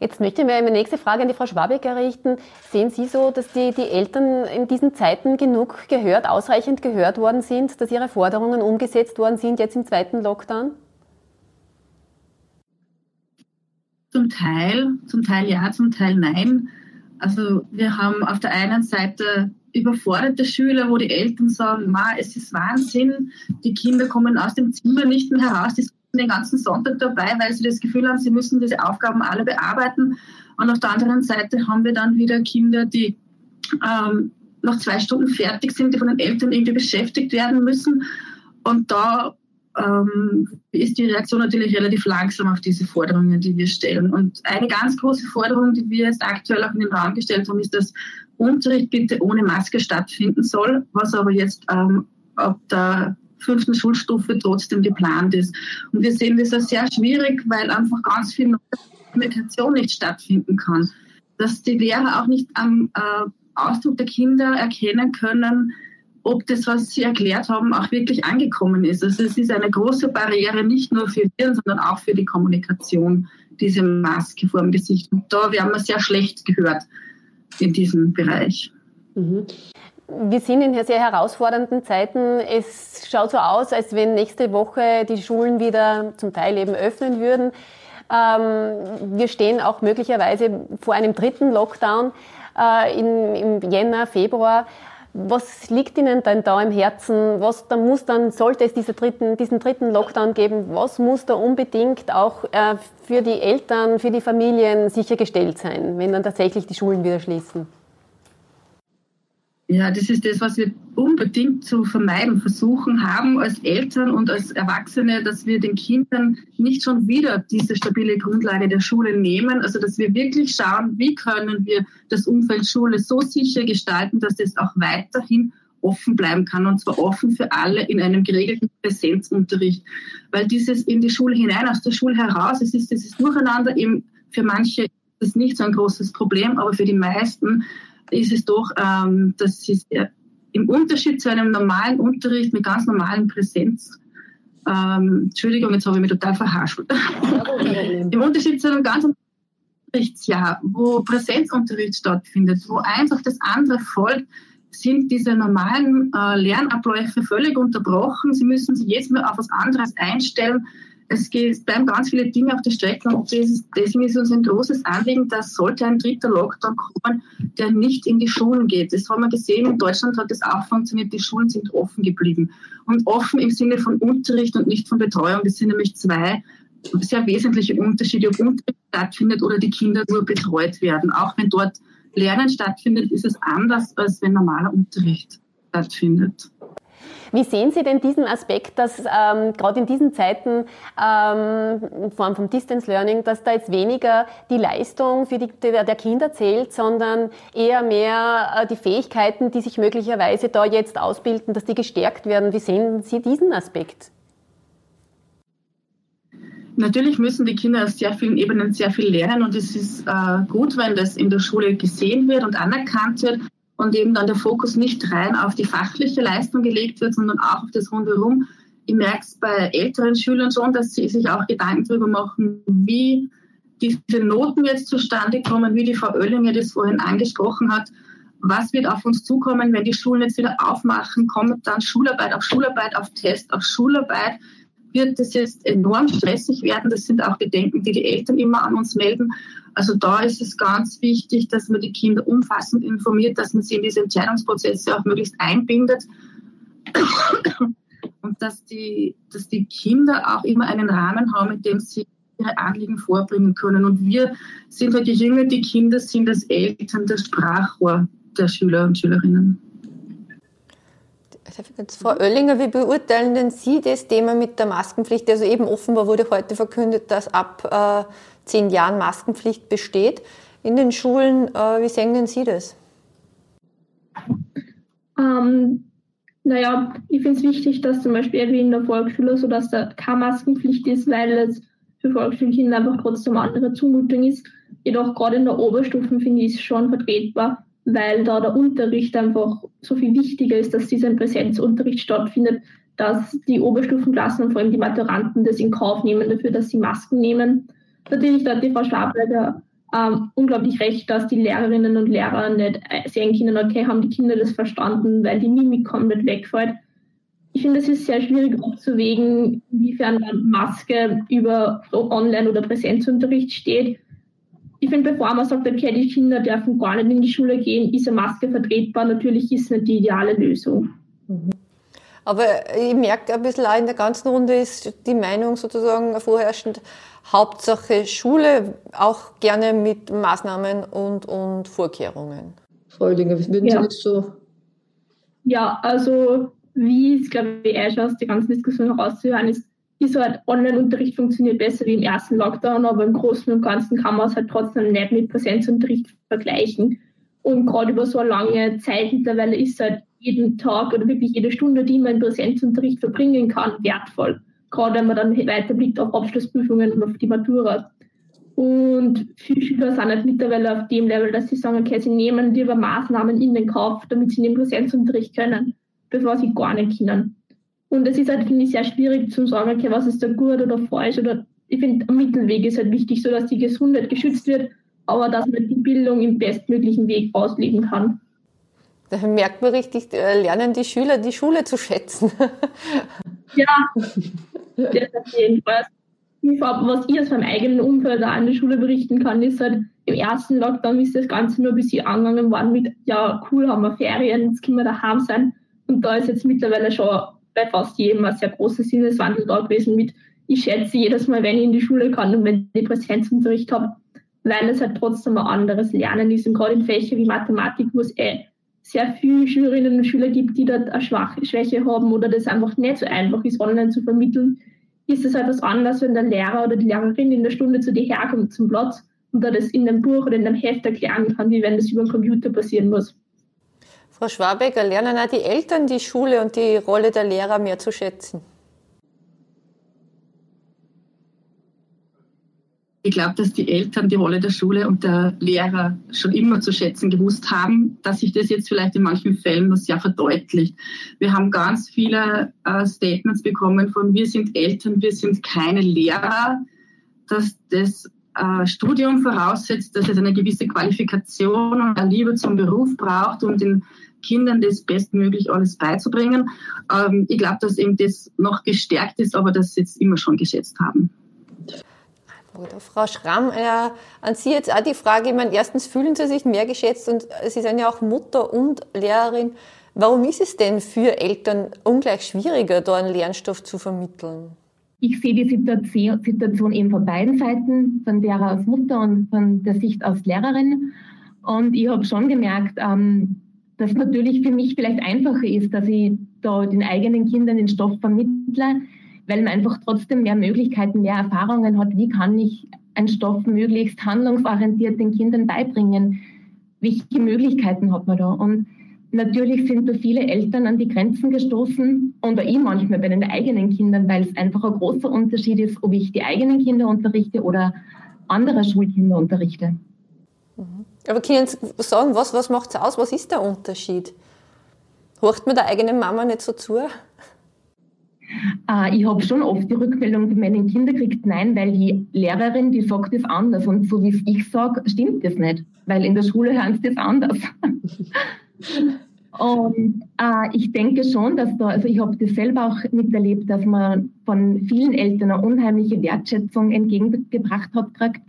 Jetzt möchte ich mir eine nächste Frage an die Frau Schwabecker richten. Sehen Sie so, dass die, die Eltern in diesen Zeiten genug gehört, ausreichend gehört worden sind, dass ihre Forderungen umgesetzt worden sind jetzt im zweiten Lockdown? Zum Teil, zum Teil ja, zum Teil nein. Also wir haben auf der einen Seite überforderte Schüler, wo die Eltern sagen, Ma, es ist Wahnsinn, die Kinder kommen aus dem Zimmer nicht mehr heraus, die den ganzen Sonntag dabei, weil sie das Gefühl haben, sie müssen diese Aufgaben alle bearbeiten. Und auf der anderen Seite haben wir dann wieder Kinder, die ähm, nach zwei Stunden fertig sind, die von den Eltern irgendwie beschäftigt werden müssen. Und da ähm, ist die Reaktion natürlich relativ langsam auf diese Forderungen, die wir stellen. Und eine ganz große Forderung, die wir jetzt aktuell auch in den Raum gestellt haben, ist, dass Unterricht bitte ohne Maske stattfinden soll, was aber jetzt ähm, ab der fünften Schulstufe trotzdem geplant ist. Und wir sehen das als sehr schwierig, weil einfach ganz viel Kommunikation nicht stattfinden kann. Dass die Lehrer auch nicht am äh, Ausdruck der Kinder erkennen können, ob das, was sie erklärt haben, auch wirklich angekommen ist. Also es ist eine große Barriere, nicht nur für Viren, sondern auch für die Kommunikation, diese Maske vor dem Gesicht. Und da werden wir sehr schlecht gehört in diesem Bereich. Mhm. Wir sind in sehr herausfordernden Zeiten. Es schaut so aus, als wenn nächste Woche die Schulen wieder zum Teil eben öffnen würden. Ähm, wir stehen auch möglicherweise vor einem dritten Lockdown äh, im, Jänner, Februar. Was liegt Ihnen denn da im Herzen? Was da muss dann, sollte es diese dritten, diesen dritten Lockdown geben, was muss da unbedingt auch äh, für die Eltern, für die Familien sichergestellt sein, wenn dann tatsächlich die Schulen wieder schließen? Ja, das ist das, was wir unbedingt zu vermeiden versuchen haben als Eltern und als Erwachsene, dass wir den Kindern nicht schon wieder diese stabile Grundlage der Schule nehmen. Also, dass wir wirklich schauen, wie können wir das Umfeld Schule so sicher gestalten, dass es auch weiterhin offen bleiben kann und zwar offen für alle in einem geregelten Präsenzunterricht. Weil dieses in die Schule hinein, aus der Schule heraus, es ist dieses Durcheinander eben für manche ist nicht so ein großes Problem, aber für die meisten ist es doch, ähm, dass sie im Unterschied zu einem normalen Unterricht mit ganz normalen Präsenz, ähm, Entschuldigung, jetzt habe ich mich total verhaschelt. Im Unterschied zu einem ganz Unterrichtsjahr, wo Präsenzunterricht stattfindet, wo eins auf das andere folgt, sind diese normalen äh, Lernabläufe völlig unterbrochen. Sie müssen sich jetzt mal auf was anderes einstellen es, bleiben ganz viele Dinge auf der Strecke und deswegen ist uns ein großes Anliegen, dass sollte ein dritter Lockdown kommen, der nicht in die Schulen geht. Das haben wir gesehen, in Deutschland hat das auch funktioniert, die Schulen sind offen geblieben. Und offen im Sinne von Unterricht und nicht von Betreuung. Das sind nämlich zwei sehr wesentliche Unterschiede, ob Unterricht stattfindet oder die Kinder nur betreut werden. Auch wenn dort Lernen stattfindet, ist es anders, als wenn normaler Unterricht stattfindet. Wie sehen Sie denn diesen Aspekt, dass ähm, gerade in diesen Zeiten ähm, in Form vom Distance Learning, dass da jetzt weniger die Leistung für die, der, der Kinder zählt, sondern eher mehr äh, die Fähigkeiten, die sich möglicherweise da jetzt ausbilden, dass die gestärkt werden? Wie sehen Sie diesen Aspekt? Natürlich müssen die Kinder auf sehr vielen Ebenen sehr viel lernen und es ist äh, gut, wenn das in der Schule gesehen wird und anerkannt wird und eben dann der Fokus nicht rein auf die fachliche Leistung gelegt wird, sondern auch auf das Rundherum. Ich merke es bei älteren Schülern schon, dass sie sich auch Gedanken darüber machen, wie diese Noten jetzt zustande kommen, wie die Frau Oellinger das vorhin angesprochen hat. was wird auf uns zukommen, wenn die Schulen jetzt wieder aufmachen, kommt dann Schularbeit auf Schularbeit, auf Test auf Schularbeit, wird das jetzt enorm stressig werden. Das sind auch Bedenken, die die Eltern immer an uns melden. Also da ist es ganz wichtig, dass man die Kinder umfassend informiert, dass man sie in diese Entscheidungsprozesse auch möglichst einbindet und dass die, dass die Kinder auch immer einen Rahmen haben, mit dem sie ihre Anliegen vorbringen können. Und wir sind halt, je jünger die Kinder sind, als Eltern das Sprachrohr der Schüler und Schülerinnen. Frau Oellinger, wie beurteilen denn Sie das Thema mit der Maskenpflicht? Also eben offenbar wurde heute verkündet, dass ab äh, zehn Jahren Maskenpflicht besteht in den Schulen. Äh, wie sehen denn Sie das? Ähm, naja, ich finde es wichtig, dass zum Beispiel wie in der Volksschule so, dass da keine Maskenpflicht ist, weil es für Volksschulkinder einfach trotzdem andere Zumutung ist. Jedoch gerade in der Oberstufe finde ich es schon vertretbar, weil da der Unterricht einfach so viel wichtiger ist, dass dieser Präsenzunterricht stattfindet, dass die Oberstufenklassen und vor allem die Maturanten das in Kauf nehmen dafür, dass sie Masken nehmen. Natürlich hat die Frau Schwableiter ähm, unglaublich recht, dass die Lehrerinnen und Lehrer nicht sehen können, okay, haben die Kinder das verstanden, weil die Mimik komplett wegfällt. Ich finde, es ist sehr schwierig abzuwägen, inwiefern Maske über Online- oder Präsenzunterricht steht ich finde, bevor man sagt, okay, die Kinder dürfen gar nicht in die Schule gehen, ist eine Maske vertretbar. Natürlich ist es nicht die ideale Lösung. Mhm. Aber ich merke ein bisschen auch in der ganzen Runde ist die Meinung sozusagen vorherrschend, Hauptsache Schule, auch gerne mit Maßnahmen und, und Vorkehrungen. Frau Oellinger, würden ja. Sie das so? Ja, also wie es, glaube ich, eh schon aus der ganzen Diskussion herauszuhören ist, ist halt Online-Unterricht funktioniert besser wie im ersten Lockdown, aber im Großen und Ganzen kann man es halt trotzdem nicht mit Präsenzunterricht vergleichen. Und gerade über so eine lange Zeit mittlerweile ist halt jeden Tag oder wirklich jede Stunde, die man in Präsenzunterricht verbringen kann, wertvoll. Gerade wenn man dann weiterblickt auf Abschlussprüfungen und auf die Matura. Und viele Schüler sind halt mittlerweile auf dem Level, dass sie sagen, okay, sie nehmen lieber Maßnahmen in den Kauf, damit sie den Präsenzunterricht können, bevor sie gar nicht können. Und es ist halt, finde ich, sehr schwierig zu sagen, okay, was ist da gut oder falsch. Oder ich finde, ein Mittelweg ist halt wichtig, so dass die Gesundheit geschützt wird, aber dass man die Bildung im bestmöglichen Weg ausleben kann. Da merkt man richtig, lernen die Schüler die Schule zu schätzen. ja, das auf jeden Fall. Was ich aus meinem eigenen Umfeld in der Schule berichten kann, ist halt, im ersten Lockdown ist das Ganze nur ein bisschen angegangen worden mit, ja, cool, haben wir Ferien, jetzt können wir daheim sein. Und da ist jetzt mittlerweile schon bei fast jedem ein sehr großer Sinneswandel da gewesen mit, ich schätze jedes Mal, wenn ich in die Schule kann und wenn ich Präsenzunterricht habe, weil es halt trotzdem ein anderes Lernen ist. Und gerade in Fächern wie Mathematik, wo es eh sehr viele Schülerinnen und Schüler gibt, die dort eine Schwäche haben oder das einfach nicht so einfach ist, online zu vermitteln, ist es halt was anderes, wenn der Lehrer oder die Lehrerin in der Stunde zu dir herkommt zum Platz und da das in dem Buch oder in dem Heft erklären kann, wie wenn das über den Computer passieren muss. Frau Schwabecker, lernen auch die Eltern die Schule und die Rolle der Lehrer mehr zu schätzen? Ich glaube, dass die Eltern die Rolle der Schule und der Lehrer schon immer zu schätzen gewusst haben, dass sich das jetzt vielleicht in manchen Fällen noch sehr verdeutlicht. Wir haben ganz viele äh, Statements bekommen von wir sind Eltern, wir sind keine Lehrer, dass das äh, Studium voraussetzt, dass es eine gewisse Qualifikation und eine Liebe zum Beruf braucht, um den Kindern das bestmöglich alles beizubringen. Ähm, ich glaube, dass eben das noch gestärkt ist, aber sie jetzt immer schon geschätzt haben. Oder Frau Schramm, äh, an Sie jetzt auch die Frage, ich meine, erstens fühlen Sie sich mehr geschätzt und Sie sind ja auch Mutter und Lehrerin. Warum ist es denn für Eltern ungleich schwieriger, da einen Lernstoff zu vermitteln? Ich sehe die Situation, eben von beiden Seiten, von der als Mutter und von der Sicht als Lehrerin. Und ich habe schon gemerkt, ähm, das natürlich für mich vielleicht einfacher ist, dass ich da den eigenen Kindern den Stoff vermittle, weil man einfach trotzdem mehr Möglichkeiten, mehr Erfahrungen hat. Wie kann ich einen Stoff möglichst handlungsorientiert den Kindern beibringen? Welche Möglichkeiten hat man da? Und natürlich sind da viele Eltern an die Grenzen gestoßen und auch ich manchmal bei den eigenen Kindern, weil es einfach ein großer Unterschied ist, ob ich die eigenen Kinder unterrichte oder andere Schulkinder unterrichte. Mhm. Aber können Sie sagen, was, was macht es aus? Was ist der Unterschied? Horcht man der eigenen Mama nicht so zu? Äh, ich habe schon oft die Rückmeldung von meinen Kindern gekriegt, nein, weil die Lehrerin, die sagt das anders. Und so wie es ich sage, stimmt das nicht. Weil in der Schule hören sie das anders. Und äh, ich denke schon, dass da, also ich habe das selber auch miterlebt, dass man von vielen Eltern eine unheimliche Wertschätzung entgegengebracht hat, gekriegt,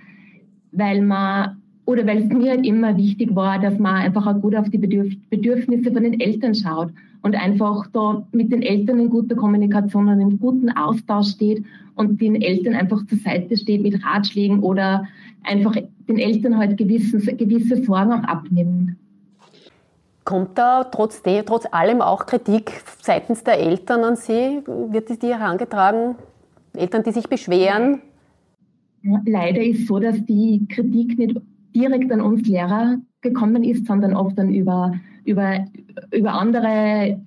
weil man oder weil es mir halt immer wichtig war, dass man einfach auch gut auf die Bedürf Bedürfnisse von den Eltern schaut und einfach da mit den Eltern in guter Kommunikation und in guten Austausch steht und den Eltern einfach zur Seite steht mit Ratschlägen oder einfach den Eltern halt gewissen, gewisse Sorgen auch abnimmt. Kommt da trotzdem, trotz allem auch Kritik seitens der Eltern an Sie? Wird die herangetragen? Eltern, die sich beschweren? Leider ist so, dass die Kritik nicht direkt an uns Lehrer gekommen ist, sondern oft dann über, über, über andere,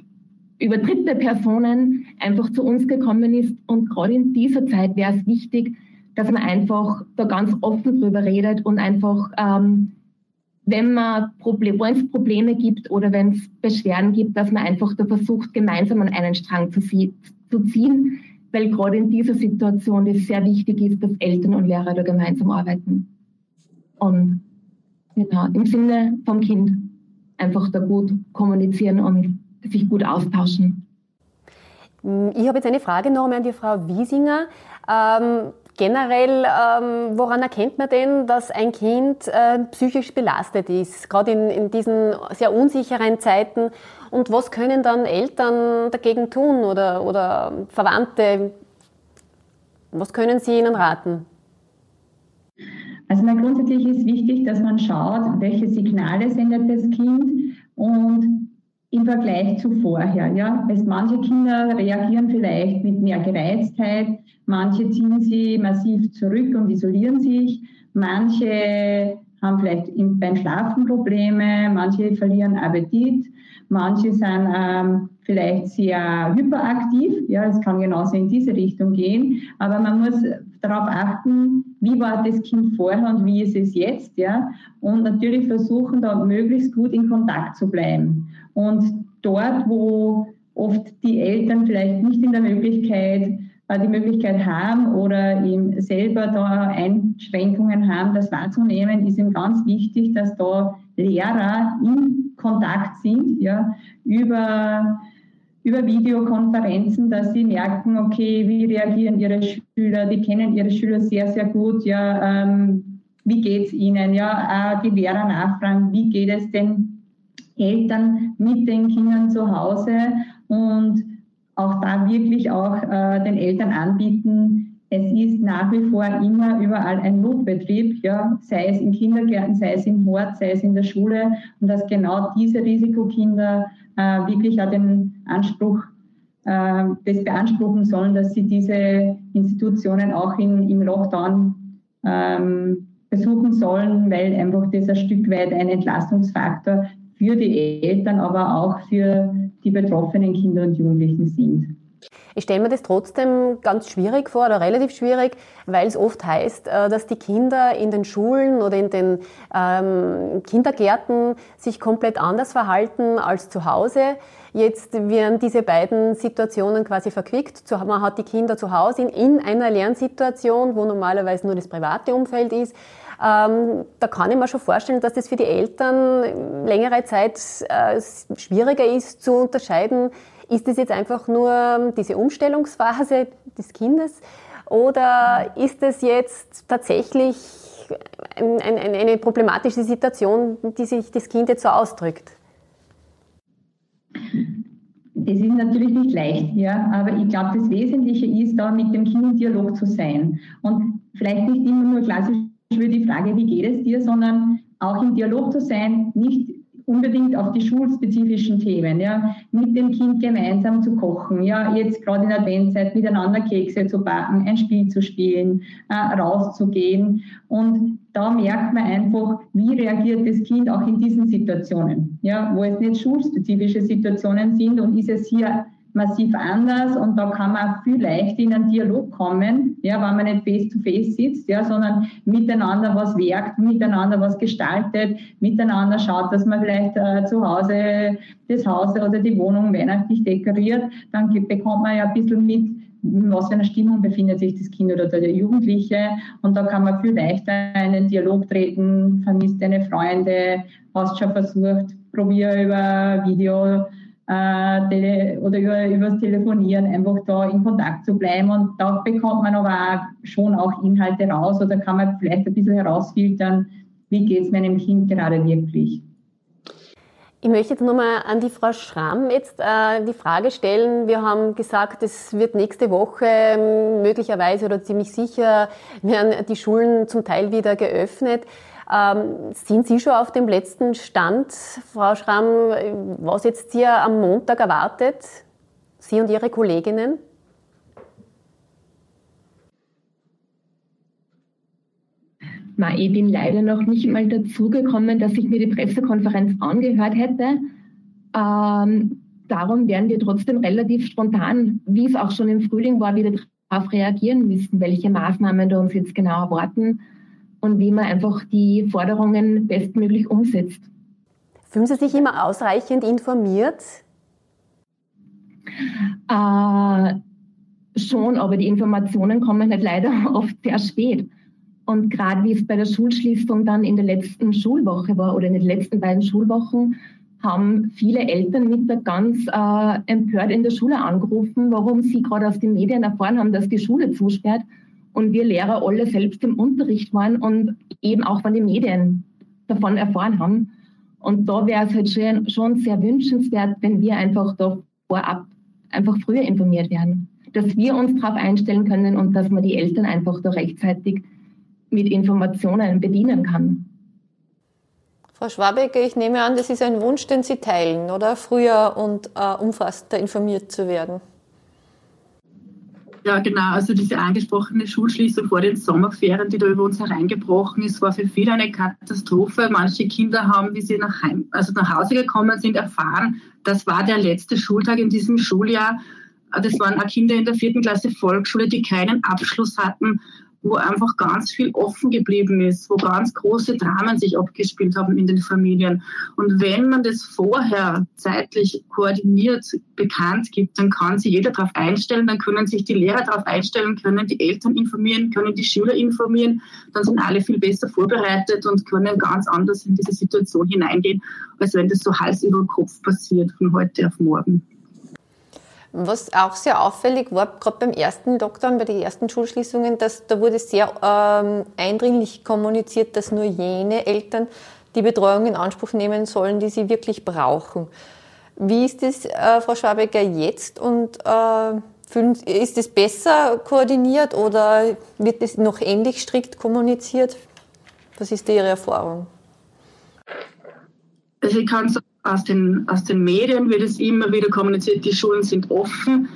über dritte Personen einfach zu uns gekommen ist. Und gerade in dieser Zeit wäre es wichtig, dass man einfach da ganz offen drüber redet und einfach, ähm, wenn man Problem, es Probleme gibt oder wenn es Beschwerden gibt, dass man einfach da versucht, gemeinsam an einen Strang zu, zu ziehen, weil gerade in dieser Situation es sehr wichtig ist, dass Eltern und Lehrer da gemeinsam arbeiten und genau, im Sinne vom Kind einfach da gut kommunizieren und sich gut austauschen. Ich habe jetzt eine Frage noch einmal an die Frau Wiesinger. Ähm, generell, ähm, woran erkennt man denn, dass ein Kind äh, psychisch belastet ist, gerade in, in diesen sehr unsicheren Zeiten? Und was können dann Eltern dagegen tun oder, oder Verwandte? Was können Sie ihnen raten? Also grundsätzlich ist wichtig, dass man schaut, welche Signale sendet das Kind und im Vergleich zu vorher. Ja? Also manche Kinder reagieren vielleicht mit mehr Gereiztheit, manche ziehen sie massiv zurück und isolieren sich, manche haben vielleicht beim Schlafen Probleme, manche verlieren Appetit, manche sind ähm, vielleicht sehr hyperaktiv, ja, es kann genauso in diese Richtung gehen, aber man muss darauf achten, wie war das Kind vorher und wie ist es jetzt, ja, und natürlich versuchen, da möglichst gut in Kontakt zu bleiben. Und dort, wo oft die Eltern vielleicht nicht in der Möglichkeit, äh, die Möglichkeit haben oder eben selber da Einschränkungen haben, das wahrzunehmen, ist ihm ganz wichtig, dass da Lehrer in Kontakt sind, ja, über über Videokonferenzen, dass sie merken, okay, wie reagieren ihre Schüler, die kennen ihre Schüler sehr, sehr gut, ja, ähm, wie geht's ihnen, ja, äh, die Lehrer nachfragen, wie geht es den Eltern mit den Kindern zu Hause und auch da wirklich auch äh, den Eltern anbieten, es ist nach wie vor immer überall ein Notbetrieb, ja, sei es in Kindergärten, sei es im Hort, sei es in der Schule. Und dass genau diese Risikokinder äh, wirklich auch den Anspruch äh, das beanspruchen sollen, dass sie diese Institutionen auch in, im Lockdown ähm, besuchen sollen, weil einfach das ein Stück weit ein Entlastungsfaktor für die Eltern, aber auch für die betroffenen Kinder und Jugendlichen sind. Ich stelle mir das trotzdem ganz schwierig vor oder relativ schwierig, weil es oft heißt, äh, dass die Kinder in den Schulen oder in den ähm, Kindergärten sich komplett anders verhalten als zu Hause. Jetzt werden diese beiden Situationen quasi verquickt. Man hat die Kinder zu Hause in, in einer Lernsituation, wo normalerweise nur das private Umfeld ist. Ähm, da kann ich mir schon vorstellen, dass das für die Eltern längere Zeit äh, schwieriger ist zu unterscheiden, ist das jetzt einfach nur diese Umstellungsphase des Kindes oder ist es jetzt tatsächlich ein, ein, eine problematische Situation, die sich das Kind jetzt so ausdrückt? Das ist natürlich nicht leicht, ja, aber ich glaube, das Wesentliche ist, da mit dem Kind im Dialog zu sein. Und vielleicht nicht immer nur klassisch über die Frage, wie geht es dir, sondern auch im Dialog zu sein, nicht unbedingt auf die schulspezifischen Themen, ja, mit dem Kind gemeinsam zu kochen, ja, jetzt gerade in Adventzeit miteinander Kekse zu backen, ein Spiel zu spielen, äh, rauszugehen. Und da merkt man einfach, wie reagiert das Kind auch in diesen Situationen, ja, wo es nicht schulspezifische Situationen sind und ist es hier massiv anders und da kann man viel leichter in einen Dialog kommen, ja, wenn man nicht face to face sitzt, ja, sondern miteinander was werkt, miteinander was gestaltet, miteinander schaut, dass man vielleicht äh, zu Hause das Haus oder die Wohnung weihnachtlich dekoriert, dann bekommt man ja ein bisschen mit, in was für einer Stimmung befindet sich das Kind oder der Jugendliche. Und da kann man viel leichter in einen Dialog treten, vermisst deine Freunde, hast schon versucht, probier über Video äh, oder über, über das Telefonieren einfach da in Kontakt zu bleiben. Und da bekommt man aber auch schon auch Inhalte raus oder kann man vielleicht ein bisschen herausfiltern, wie geht es meinem Kind gerade wirklich. Ich möchte jetzt nochmal an die Frau Schramm jetzt äh, die Frage stellen. Wir haben gesagt, es wird nächste Woche ähm, möglicherweise oder ziemlich sicher werden die Schulen zum Teil wieder geöffnet. Ähm, sind Sie schon auf dem letzten Stand, Frau Schramm, was jetzt hier am Montag erwartet? Sie und Ihre Kolleginnen? ich bin leider noch nicht mal dazu gekommen, dass ich mir die Pressekonferenz angehört hätte. Ähm, darum werden wir trotzdem relativ spontan, wie es auch schon im Frühling war, wieder darauf reagieren müssen, welche Maßnahmen da uns jetzt genau erwarten und wie man einfach die Forderungen bestmöglich umsetzt. Fühlen Sie sich immer ausreichend informiert? Äh, schon, aber die Informationen kommen halt leider oft sehr spät. Und gerade wie es bei der Schulschließung dann in der letzten Schulwoche war oder in den letzten beiden Schulwochen, haben viele Eltern mit ganz äh, empört in der Schule angerufen, warum sie gerade aus den Medien erfahren haben, dass die Schule zusperrt und wir Lehrer alle selbst im Unterricht waren und eben auch von den Medien davon erfahren haben. Und da wäre es halt schon, sehr wünschenswert, wenn wir einfach da vorab einfach früher informiert werden, dass wir uns darauf einstellen können und dass man die Eltern einfach da rechtzeitig mit Informationen bedienen kann. Frau Schwabecker, ich nehme an, das ist ein Wunsch, den Sie teilen, oder? Früher und äh, umfassender informiert zu werden. Ja, genau. Also diese angesprochene Schulschließung vor den Sommerferien, die da über uns hereingebrochen ist, war für viele eine Katastrophe. Manche Kinder haben, wie sie nach, Heim, also nach Hause gekommen sind, erfahren, das war der letzte Schultag in diesem Schuljahr. Das waren auch Kinder in der vierten Klasse Volksschule, die keinen Abschluss hatten wo einfach ganz viel offen geblieben ist, wo ganz große Dramen sich abgespielt haben in den Familien. Und wenn man das vorher zeitlich koordiniert bekannt gibt, dann kann sich jeder darauf einstellen, dann können sich die Lehrer darauf einstellen, können die Eltern informieren, können die Schüler informieren, dann sind alle viel besser vorbereitet und können ganz anders in diese Situation hineingehen, als wenn das so Hals über Kopf passiert von heute auf morgen. Was auch sehr auffällig war, gerade beim ersten Lockdown, bei den ersten Schulschließungen, dass da wurde sehr ähm, eindringlich kommuniziert, dass nur jene Eltern die Betreuung in Anspruch nehmen sollen, die sie wirklich brauchen. Wie ist das, äh, Frau Schwabecker, jetzt und äh, ist es besser koordiniert oder wird es noch ähnlich strikt kommuniziert? Was ist Ihre Erfahrung? Also ich kann sagen, aus den, aus den Medien wird es immer wieder kommuniziert, die Schulen sind offen.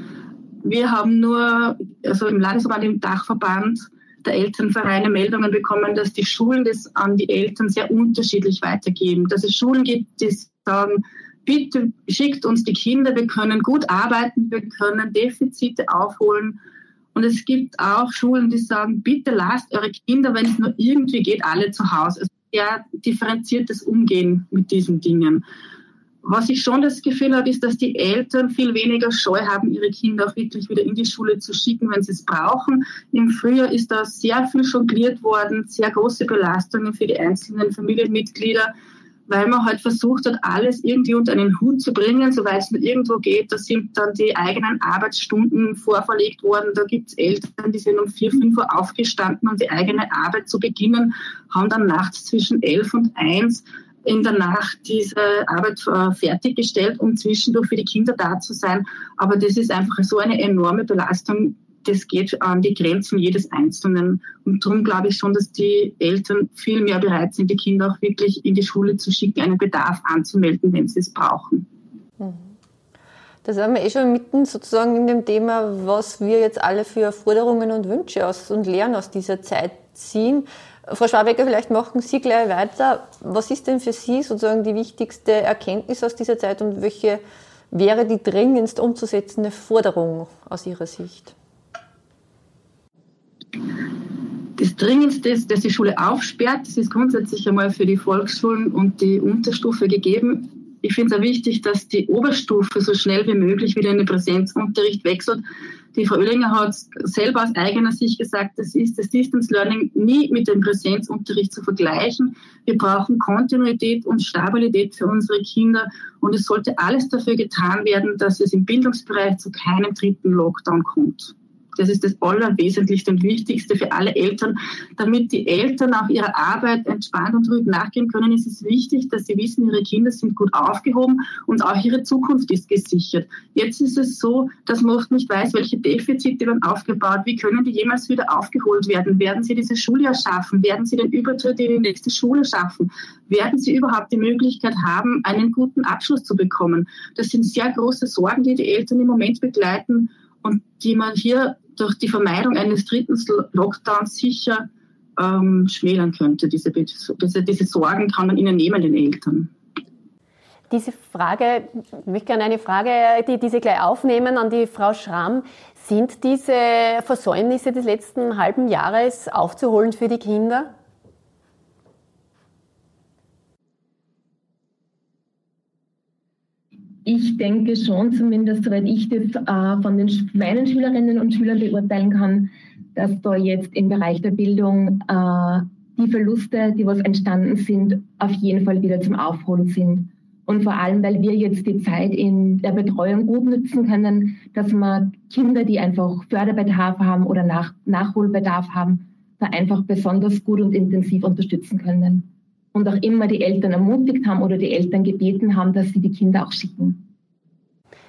Wir haben nur, also im Landesverband, im Dachverband der Elternvereine Meldungen bekommen, dass die Schulen das an die Eltern sehr unterschiedlich weitergeben. Dass es Schulen gibt, die sagen, bitte schickt uns die Kinder, wir können gut arbeiten, wir können Defizite aufholen. Und es gibt auch Schulen, die sagen, bitte lasst eure Kinder, wenn es nur irgendwie geht, alle zu Hause. Also sehr differenziertes Umgehen mit diesen Dingen. Was ich schon das Gefühl habe, ist, dass die Eltern viel weniger Scheu haben, ihre Kinder auch wirklich wieder in die Schule zu schicken, wenn sie es brauchen. Im Frühjahr ist da sehr viel jongliert worden, sehr große Belastungen für die einzelnen Familienmitglieder, weil man halt versucht hat, alles irgendwie unter einen Hut zu bringen, soweit es nur irgendwo geht. Da sind dann die eigenen Arbeitsstunden vorverlegt worden. Da gibt es Eltern, die sind um vier, fünf Uhr aufgestanden, um die eigene Arbeit zu beginnen, haben dann nachts zwischen elf und eins in der Nacht diese Arbeit äh, fertiggestellt, um zwischendurch für die Kinder da zu sein. Aber das ist einfach so eine enorme Belastung. Das geht an die Grenzen jedes Einzelnen. Und darum glaube ich schon, dass die Eltern viel mehr bereit sind, die Kinder auch wirklich in die Schule zu schicken, einen Bedarf anzumelden, wenn sie es brauchen. Mhm. Da sind wir eh schon mitten sozusagen in dem Thema, was wir jetzt alle für Forderungen und Wünsche aus und Lehren aus dieser Zeit ziehen. Frau Schwabecker, vielleicht machen Sie gleich weiter. Was ist denn für Sie sozusagen die wichtigste Erkenntnis aus dieser Zeit und welche wäre die dringendst umzusetzende Forderung aus Ihrer Sicht? Das Dringendste ist, dass die Schule aufsperrt. Das ist grundsätzlich einmal für die Volksschulen und die Unterstufe gegeben. Ich finde es auch wichtig, dass die Oberstufe so schnell wie möglich wieder in den Präsenzunterricht wechselt. Die Frau Oehlinger hat selber aus eigener Sicht gesagt, das ist das Distance Learning nie mit dem Präsenzunterricht zu vergleichen. Wir brauchen Kontinuität und Stabilität für unsere Kinder und es sollte alles dafür getan werden, dass es im Bildungsbereich zu keinem dritten Lockdown kommt. Das ist das Allerwesentlichste und Wichtigste für alle Eltern. Damit die Eltern auch ihrer Arbeit entspannt und ruhig nachgehen können, ist es wichtig, dass sie wissen, ihre Kinder sind gut aufgehoben und auch ihre Zukunft ist gesichert. Jetzt ist es so, dass man oft nicht weiß, welche Defizite werden aufgebaut, wie können die jemals wieder aufgeholt werden? Werden sie dieses Schuljahr schaffen? Werden sie den Übertritt in die nächste Schule schaffen? Werden sie überhaupt die Möglichkeit haben, einen guten Abschluss zu bekommen? Das sind sehr große Sorgen, die die Eltern im Moment begleiten und die man hier durch die Vermeidung eines dritten Lockdowns sicher ähm, schmälern könnte. Diese, diese, diese Sorgen kann man ihnen nehmen, den Eltern. Diese Frage, ich möchte gerne eine Frage, die diese gleich aufnehmen an die Frau Schramm. Sind diese Versäumnisse des letzten halben Jahres aufzuholen für die Kinder? Ich denke schon, zumindest soweit ich das äh, von den, meinen Schülerinnen und Schülern beurteilen kann, dass da jetzt im Bereich der Bildung äh, die Verluste, die was entstanden sind, auf jeden Fall wieder zum Aufholen sind. Und vor allem, weil wir jetzt die Zeit in der Betreuung gut nutzen können, dass wir Kinder, die einfach Förderbedarf haben oder Nach Nachholbedarf haben, da einfach besonders gut und intensiv unterstützen können und auch immer die Eltern ermutigt haben oder die Eltern gebeten haben, dass sie die Kinder auch schicken.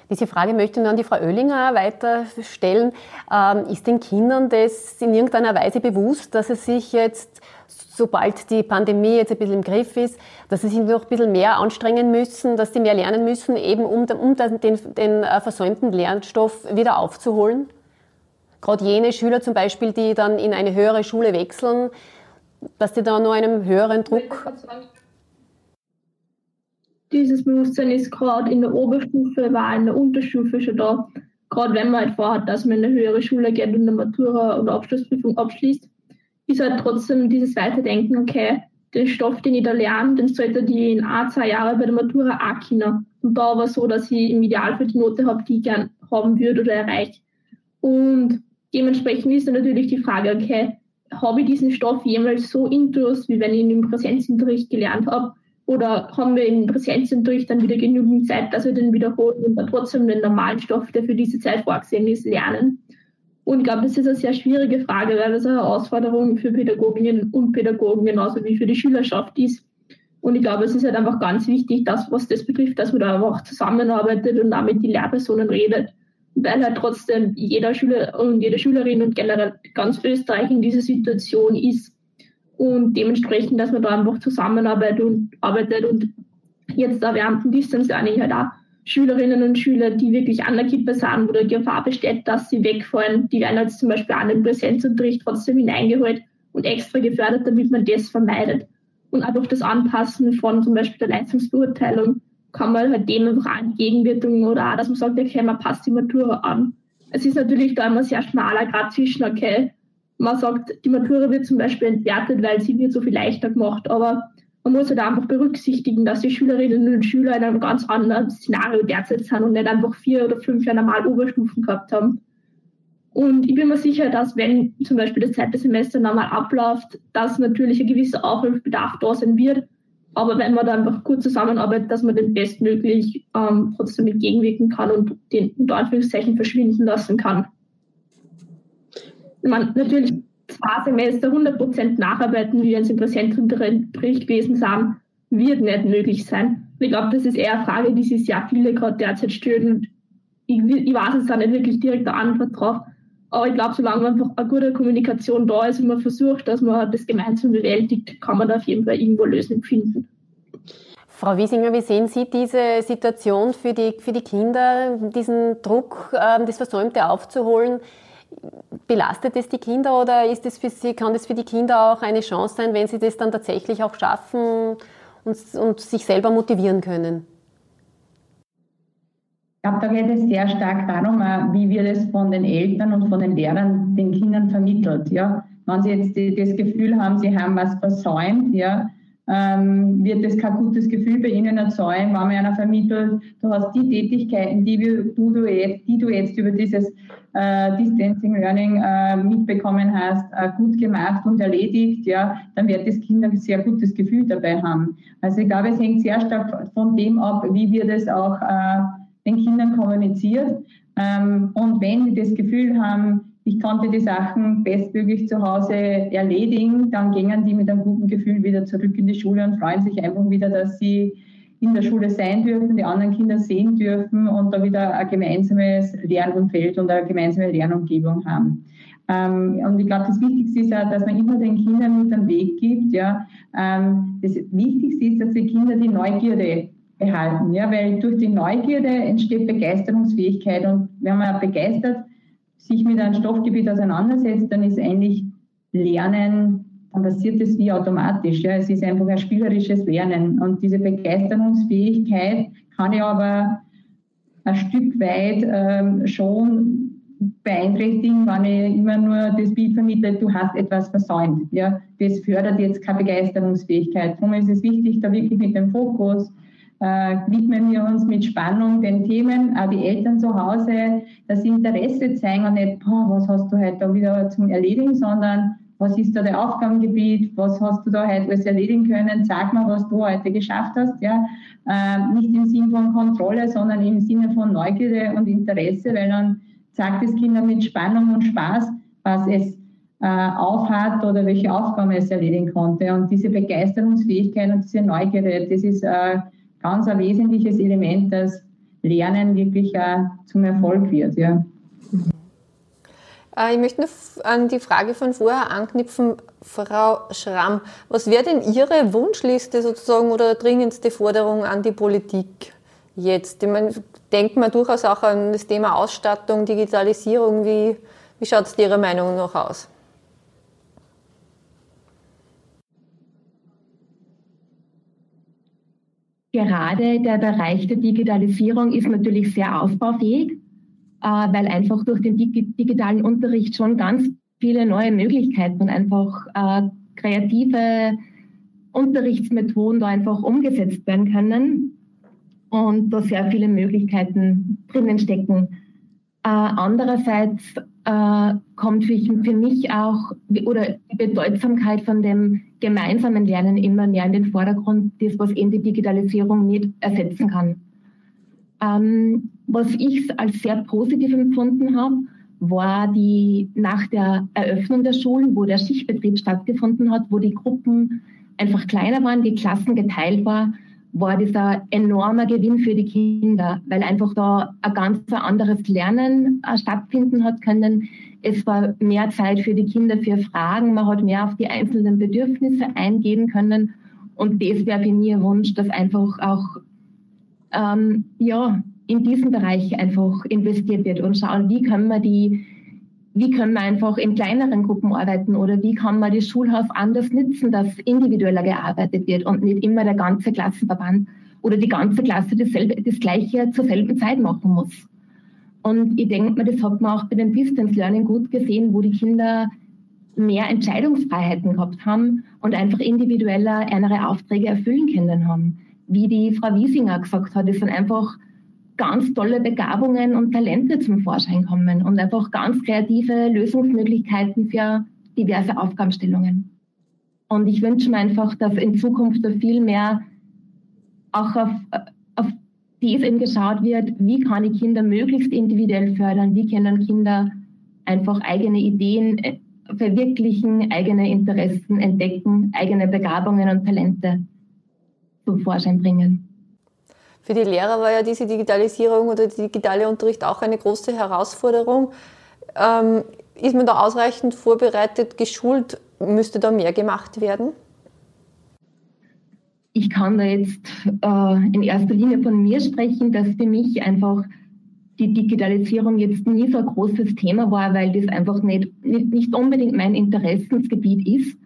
Diese Frage möchte ich an die Frau Oehlinger weiterstellen. Ähm, ist den Kindern das in irgendeiner Weise bewusst, dass es sich jetzt, sobald die Pandemie jetzt ein bisschen im Griff ist, dass sie sich noch ein bisschen mehr anstrengen müssen, dass sie mehr lernen müssen, eben um, um den, den äh, versäumten Lernstoff wieder aufzuholen? Gerade jene Schüler zum Beispiel, die dann in eine höhere Schule wechseln, dass die da nur einem höheren Druck. Dieses Bewusstsein ist gerade in der Oberstufe, war in der Unterstufe schon da. Gerade wenn man halt vorhat, dass man in eine höhere Schule geht und eine Matura oder Abschlussprüfung abschließt, ist halt trotzdem dieses Weiterdenken, okay, den Stoff, den ich da lerne, den sollte die in ein, zwei Jahren bei der Matura auch können. Und da war es so, dass ich im Idealfall die Note habe, die ich gern haben würde oder erreiche. Und dementsprechend ist dann natürlich die Frage, okay, habe ich diesen Stoff jemals so intus, wie wenn ich ihn im Präsenzunterricht gelernt habe? Oder haben wir im Präsenzunterricht dann wieder genügend Zeit, dass wir den wiederholen und dann trotzdem den normalen Stoff, der für diese Zeit vorgesehen ist, lernen? Und ich glaube, das ist eine sehr schwierige Frage, weil das eine Herausforderung für Pädagoginnen und Pädagogen genauso wie für die Schülerschaft ist. Und ich glaube, es ist halt einfach ganz wichtig, dass, was das betrifft, dass man da einfach zusammenarbeitet und damit die Lehrpersonen redet weil halt trotzdem jeder Schüler und jede Schülerin und generell ganz Österreich in dieser Situation ist. Und dementsprechend, dass man da einfach zusammenarbeitet und arbeitet und jetzt da während dem Distance Learning halt auch Schülerinnen und Schüler, die wirklich an der Kippe sind, wo die Gefahr besteht, dass sie wegfallen, die werden jetzt zum Beispiel an den Präsenzunterricht trotzdem hineingeholt und extra gefördert, damit man das vermeidet. Und auch durch das Anpassen von zum Beispiel der Leistungsbeurteilung kann man halt dem einfach entgegenwirken oder auch, dass man sagt, okay, man passt die Matura an. Es ist natürlich da immer sehr schmaler Grad zwischen, okay, man sagt, die Matura wird zum Beispiel entwertet, weil sie wird so viel leichter gemacht, aber man muss halt einfach berücksichtigen, dass die Schülerinnen und Schüler in einem ganz anderen Szenario derzeit sind und nicht einfach vier oder fünf Jahre normal Oberstufen gehabt haben. Und ich bin mir sicher, dass wenn zum Beispiel das zweite Semester normal abläuft, dass natürlich ein gewisser Aufholbedarf da sein wird aber wenn man da einfach gut zusammenarbeitet, dass man den bestmöglich ähm, trotzdem entgegenwirken kann und den unter Anführungszeichen verschwinden lassen kann. Man natürlich zwei Semester 100% nacharbeiten, wie wir es im Präsenzunterricht gewesen sind, wird nicht möglich sein. Ich glaube, das ist eher eine Frage, die sich sehr viele gerade derzeit stellen. Ich, ich weiß jetzt da nicht wirklich direkt eine Antwort drauf. Aber ich glaube, solange einfach eine gute Kommunikation da ist und man versucht, dass man das gemeinsam bewältigt, kann man da auf jeden Fall irgendwo Lösungen finden. Frau Wiesinger, wie sehen Sie diese Situation für die, für die Kinder, diesen Druck, ähm, das Versäumte aufzuholen? Belastet es die Kinder oder ist es für Sie, kann das für die Kinder auch eine Chance sein, wenn sie das dann tatsächlich auch schaffen und, und sich selber motivieren können? Glaube, da geht es sehr stark darum, wie wird es von den Eltern und von den Lehrern den Kindern vermittelt. Ja? Wenn sie jetzt das Gefühl haben, sie haben was versäumt, ja, ähm, wird es kein gutes Gefühl bei ihnen erzeugen, wenn man einer vermittelt, du hast die Tätigkeiten, die, du, du, jetzt, die du jetzt über dieses äh, Distancing Learning äh, mitbekommen hast, äh, gut gemacht und erledigt, ja, dann wird das Kind ein sehr gutes Gefühl dabei haben. Also ich glaube, es hängt sehr stark von dem ab, wie wir das auch äh, den Kindern kommuniziert. Ähm, und wenn die das Gefühl haben, ich konnte die Sachen bestmöglich zu Hause erledigen, dann gingen die mit einem guten Gefühl wieder zurück in die Schule und freuen sich einfach wieder, dass sie in der Schule sein dürfen, die anderen Kinder sehen dürfen und da wieder ein gemeinsames Lernumfeld und eine gemeinsame Lernumgebung haben. Ähm, und ich glaube, das Wichtigste ist auch, dass man immer den Kindern mit am Weg gibt. Ja. Ähm, das Wichtigste ist, dass die Kinder die Neugierde behalten, ja, weil durch die Neugierde entsteht Begeisterungsfähigkeit und wenn man begeistert sich mit einem Stoffgebiet auseinandersetzt, dann ist eigentlich Lernen, dann passiert es wie automatisch. Ja. Es ist einfach ein spielerisches Lernen. Und diese Begeisterungsfähigkeit kann ich aber ein Stück weit ähm, schon beeinträchtigen, wenn ich immer nur das Bild vermittle, du hast etwas versäumt. Ja. Das fördert jetzt keine Begeisterungsfähigkeit. Darum ist es wichtig, da wirklich mit dem Fokus äh, widmen wir uns mit Spannung den Themen, auch die Eltern zu Hause, das Interesse zeigen und nicht, boah, was hast du heute da wieder zum Erledigen, sondern was ist da der Aufgabengebiet, was hast du da heute alles erledigen können, sag mal, was du heute geschafft hast, ja, äh, nicht im Sinne von Kontrolle, sondern im Sinne von Neugierde und Interesse, weil dann zeigt das Kind mit Spannung und Spaß, was es äh, aufhat oder welche Aufgaben es erledigen konnte. Und diese Begeisterungsfähigkeit und diese Neugierde, das ist äh, ganz ein wesentliches Element, dass Lernen wirklich zum Erfolg wird. Ja. Äh, ich möchte noch an die Frage von vorher anknüpfen, Frau Schramm. Was wäre denn Ihre Wunschliste sozusagen oder dringendste Forderung an die Politik jetzt? Ich meine, denkt man durchaus auch an das Thema Ausstattung, Digitalisierung. Wie, wie schaut es Ihrer Meinung nach aus? Gerade der Bereich der Digitalisierung ist natürlich sehr ausbaufähig, äh, weil einfach durch den digitalen Unterricht schon ganz viele neue Möglichkeiten und einfach äh, kreative Unterrichtsmethoden da einfach umgesetzt werden können und da sehr viele Möglichkeiten drinnen stecken. Äh, andererseits kommt für, mich auch oder die Bedeutsamkeit von dem gemeinsamen Lernen immer mehr in den Vordergrund, das, was eben die Digitalisierung nicht ersetzen kann. Ähm, was ich als sehr positiv empfunden habe, war die nach der Eröffnung der Schulen, wo der Schichtbetrieb stattgefunden hat, wo die Gruppen einfach kleiner waren, die Klassen geteilt waren, war dieser enormer Gewinn für die Kinder, weil einfach da ein ganz anderes Lernen äh, stattfinden hat können. Es war mehr Zeit für die Kinder für Fragen, man hat mehr auf die einzelnen Bedürfnisse eingehen können. Und das wäre für mich ein Wunsch, dass einfach auch ähm, ja, in diesem Bereich einfach investiert wird und schauen, wie können wir die wie können wir einfach in kleineren Gruppen arbeiten oder wie kann man das Schulhaus anders nutzen, dass individueller gearbeitet wird und nicht immer der ganze Klassenverband oder die ganze Klasse dasselbe, das Gleiche zur selben Zeit machen muss. Und ich denke mir, das hat man auch bei dem Distance Learning gut gesehen, wo die Kinder mehr Entscheidungsfreiheiten gehabt haben und einfach individueller andere Aufträge erfüllen können haben. Wie die Frau Wiesinger gesagt hat, es sind einfach ganz tolle Begabungen und Talente zum Vorschein kommen und einfach ganz kreative Lösungsmöglichkeiten für diverse Aufgabenstellungen. Und ich wünsche mir einfach, dass in Zukunft da viel mehr auch auf, auf dies eben geschaut wird, wie kann ich Kinder möglichst individuell fördern, wie können Kinder einfach eigene Ideen äh, verwirklichen, eigene Interessen entdecken, eigene Begabungen und Talente zum Vorschein bringen. Für die Lehrer war ja diese Digitalisierung oder der digitale Unterricht auch eine große Herausforderung. Ähm, ist man da ausreichend vorbereitet, geschult? Müsste da mehr gemacht werden? Ich kann da jetzt äh, in erster Linie von mir sprechen, dass für mich einfach die Digitalisierung jetzt nie so ein großes Thema war, weil das einfach nicht, nicht, nicht unbedingt mein Interessensgebiet ist.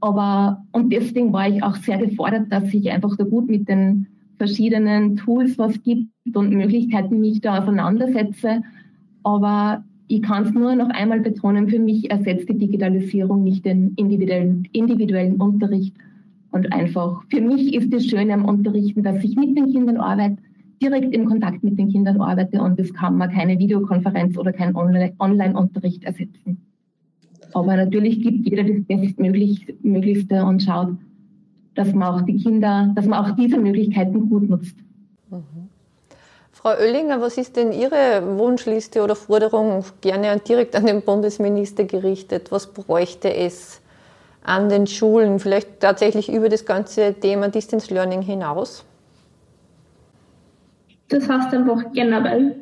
Aber, und deswegen war ich auch sehr gefordert, dass ich einfach da gut mit den verschiedenen Tools was gibt und Möglichkeiten mich da auseinandersetze. Aber ich kann es nur noch einmal betonen, für mich ersetzt die Digitalisierung nicht den individuellen, individuellen Unterricht. Und einfach, für mich ist das Schöne am Unterrichten, dass ich mit den Kindern arbeite, direkt im Kontakt mit den Kindern arbeite und das kann man keine Videokonferenz oder kein Online-Unterricht ersetzen. Aber natürlich gibt jeder das Bestmöglichste und schaut, dass man auch die Kinder, dass man auch diese Möglichkeiten gut nutzt. Mhm. Frau Oellinger, was ist denn Ihre Wunschliste oder Forderung gerne direkt an den Bundesminister gerichtet? Was bräuchte es an den Schulen, vielleicht tatsächlich über das ganze Thema Distance Learning hinaus? Das heißt einfach generell.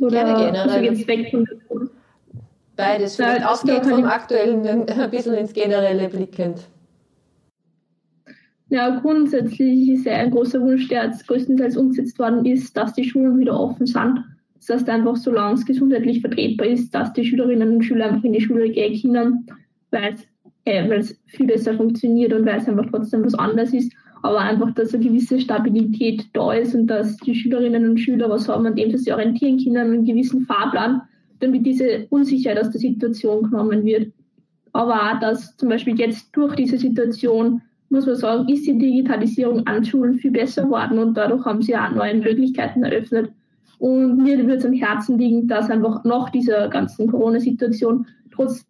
Oder Gerne generell. Also weg von. Beides, vielleicht ja, ausgehend vom Aktuellen ein bisschen ins Generelle blickend. Ja, grundsätzlich ist ja ein großer Wunsch, der jetzt größtenteils umgesetzt worden ist, dass die Schulen wieder offen sind. Das heißt einfach, solange es gesundheitlich vertretbar ist, dass die Schülerinnen und Schüler einfach in die Schule gehen können, weil es, äh, viel besser funktioniert und weil es einfach trotzdem was anderes ist. Aber einfach, dass eine gewisse Stabilität da ist und dass die Schülerinnen und Schüler was haben, an dem sie sich orientieren können, einen gewissen Fahrplan, damit diese Unsicherheit aus der Situation genommen wird. Aber auch, dass zum Beispiel jetzt durch diese Situation muss man sagen, ist die Digitalisierung an Schulen viel besser geworden und dadurch haben sie auch neue Möglichkeiten eröffnet. Und mir würde es am Herzen liegen, dass einfach nach dieser ganzen Corona-Situation trotzdem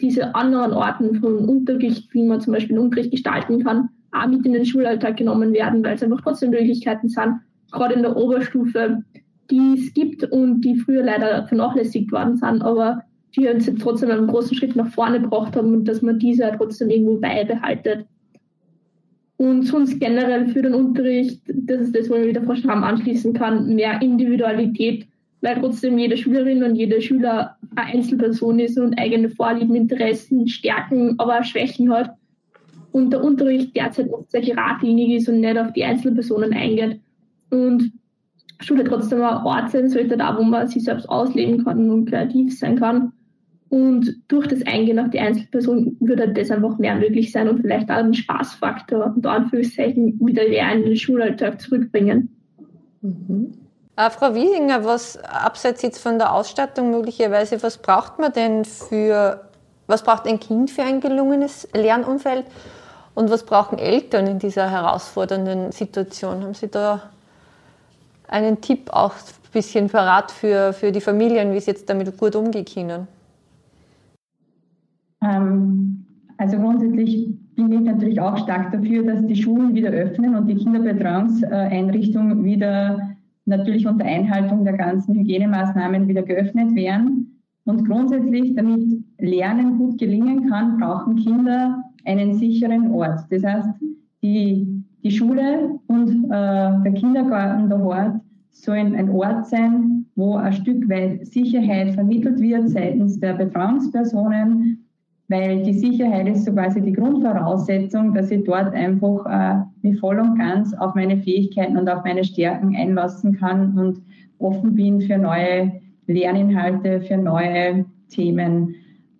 diese anderen Arten von Unterricht, wie man zum Beispiel Unterricht gestalten kann, auch mit in den Schulalltag genommen werden, weil es einfach trotzdem Möglichkeiten sind, gerade in der Oberstufe, die es gibt und die früher leider vernachlässigt worden sind, aber die uns trotzdem einen großen Schritt nach vorne gebracht haben und dass man diese trotzdem irgendwo beibehaltet. Und sonst generell für den Unterricht, das ist das, wo ich wieder Schramm anschließen kann, mehr Individualität, weil trotzdem jede Schülerin und jeder Schüler eine Einzelperson ist und eigene Vorlieben, Interessen, Stärken, aber auch Schwächen hat. Und der Unterricht derzeit oft sehr geradlinig ist und nicht auf die Einzelpersonen eingeht. Und Schule trotzdem ein Ort sein sollte, da wo man sich selbst ausleben kann und kreativ sein kann. Und durch das Eingehen auf die Einzelperson würde das einfach mehr möglich sein und vielleicht auch einen Spaßfaktor unter Anführungszeichen wieder mehr in den Schulalltag zurückbringen. Mhm. Äh, Frau Wiesinger, was abseits jetzt von der Ausstattung möglicherweise, was braucht man denn für, was braucht ein Kind für ein gelungenes Lernumfeld und was brauchen Eltern in dieser herausfordernden Situation? Haben Sie da einen Tipp auch ein bisschen parat für, für die Familien, wie sie jetzt damit gut umgehen können? Ähm, also grundsätzlich bin ich natürlich auch stark dafür, dass die Schulen wieder öffnen und die Kinderbetreuungseinrichtungen wieder natürlich unter Einhaltung der ganzen Hygienemaßnahmen wieder geöffnet werden. Und grundsätzlich, damit Lernen gut gelingen kann, brauchen Kinder einen sicheren Ort. Das heißt, die, die Schule und äh, der Kindergarten, der Hort sollen ein Ort sein, wo ein Stück weit Sicherheit vermittelt wird seitens der Betreuungspersonen, weil die Sicherheit ist so quasi die Grundvoraussetzung, dass ich dort einfach äh, mich voll und ganz auf meine Fähigkeiten und auf meine Stärken einlassen kann und offen bin für neue Lerninhalte, für neue Themen.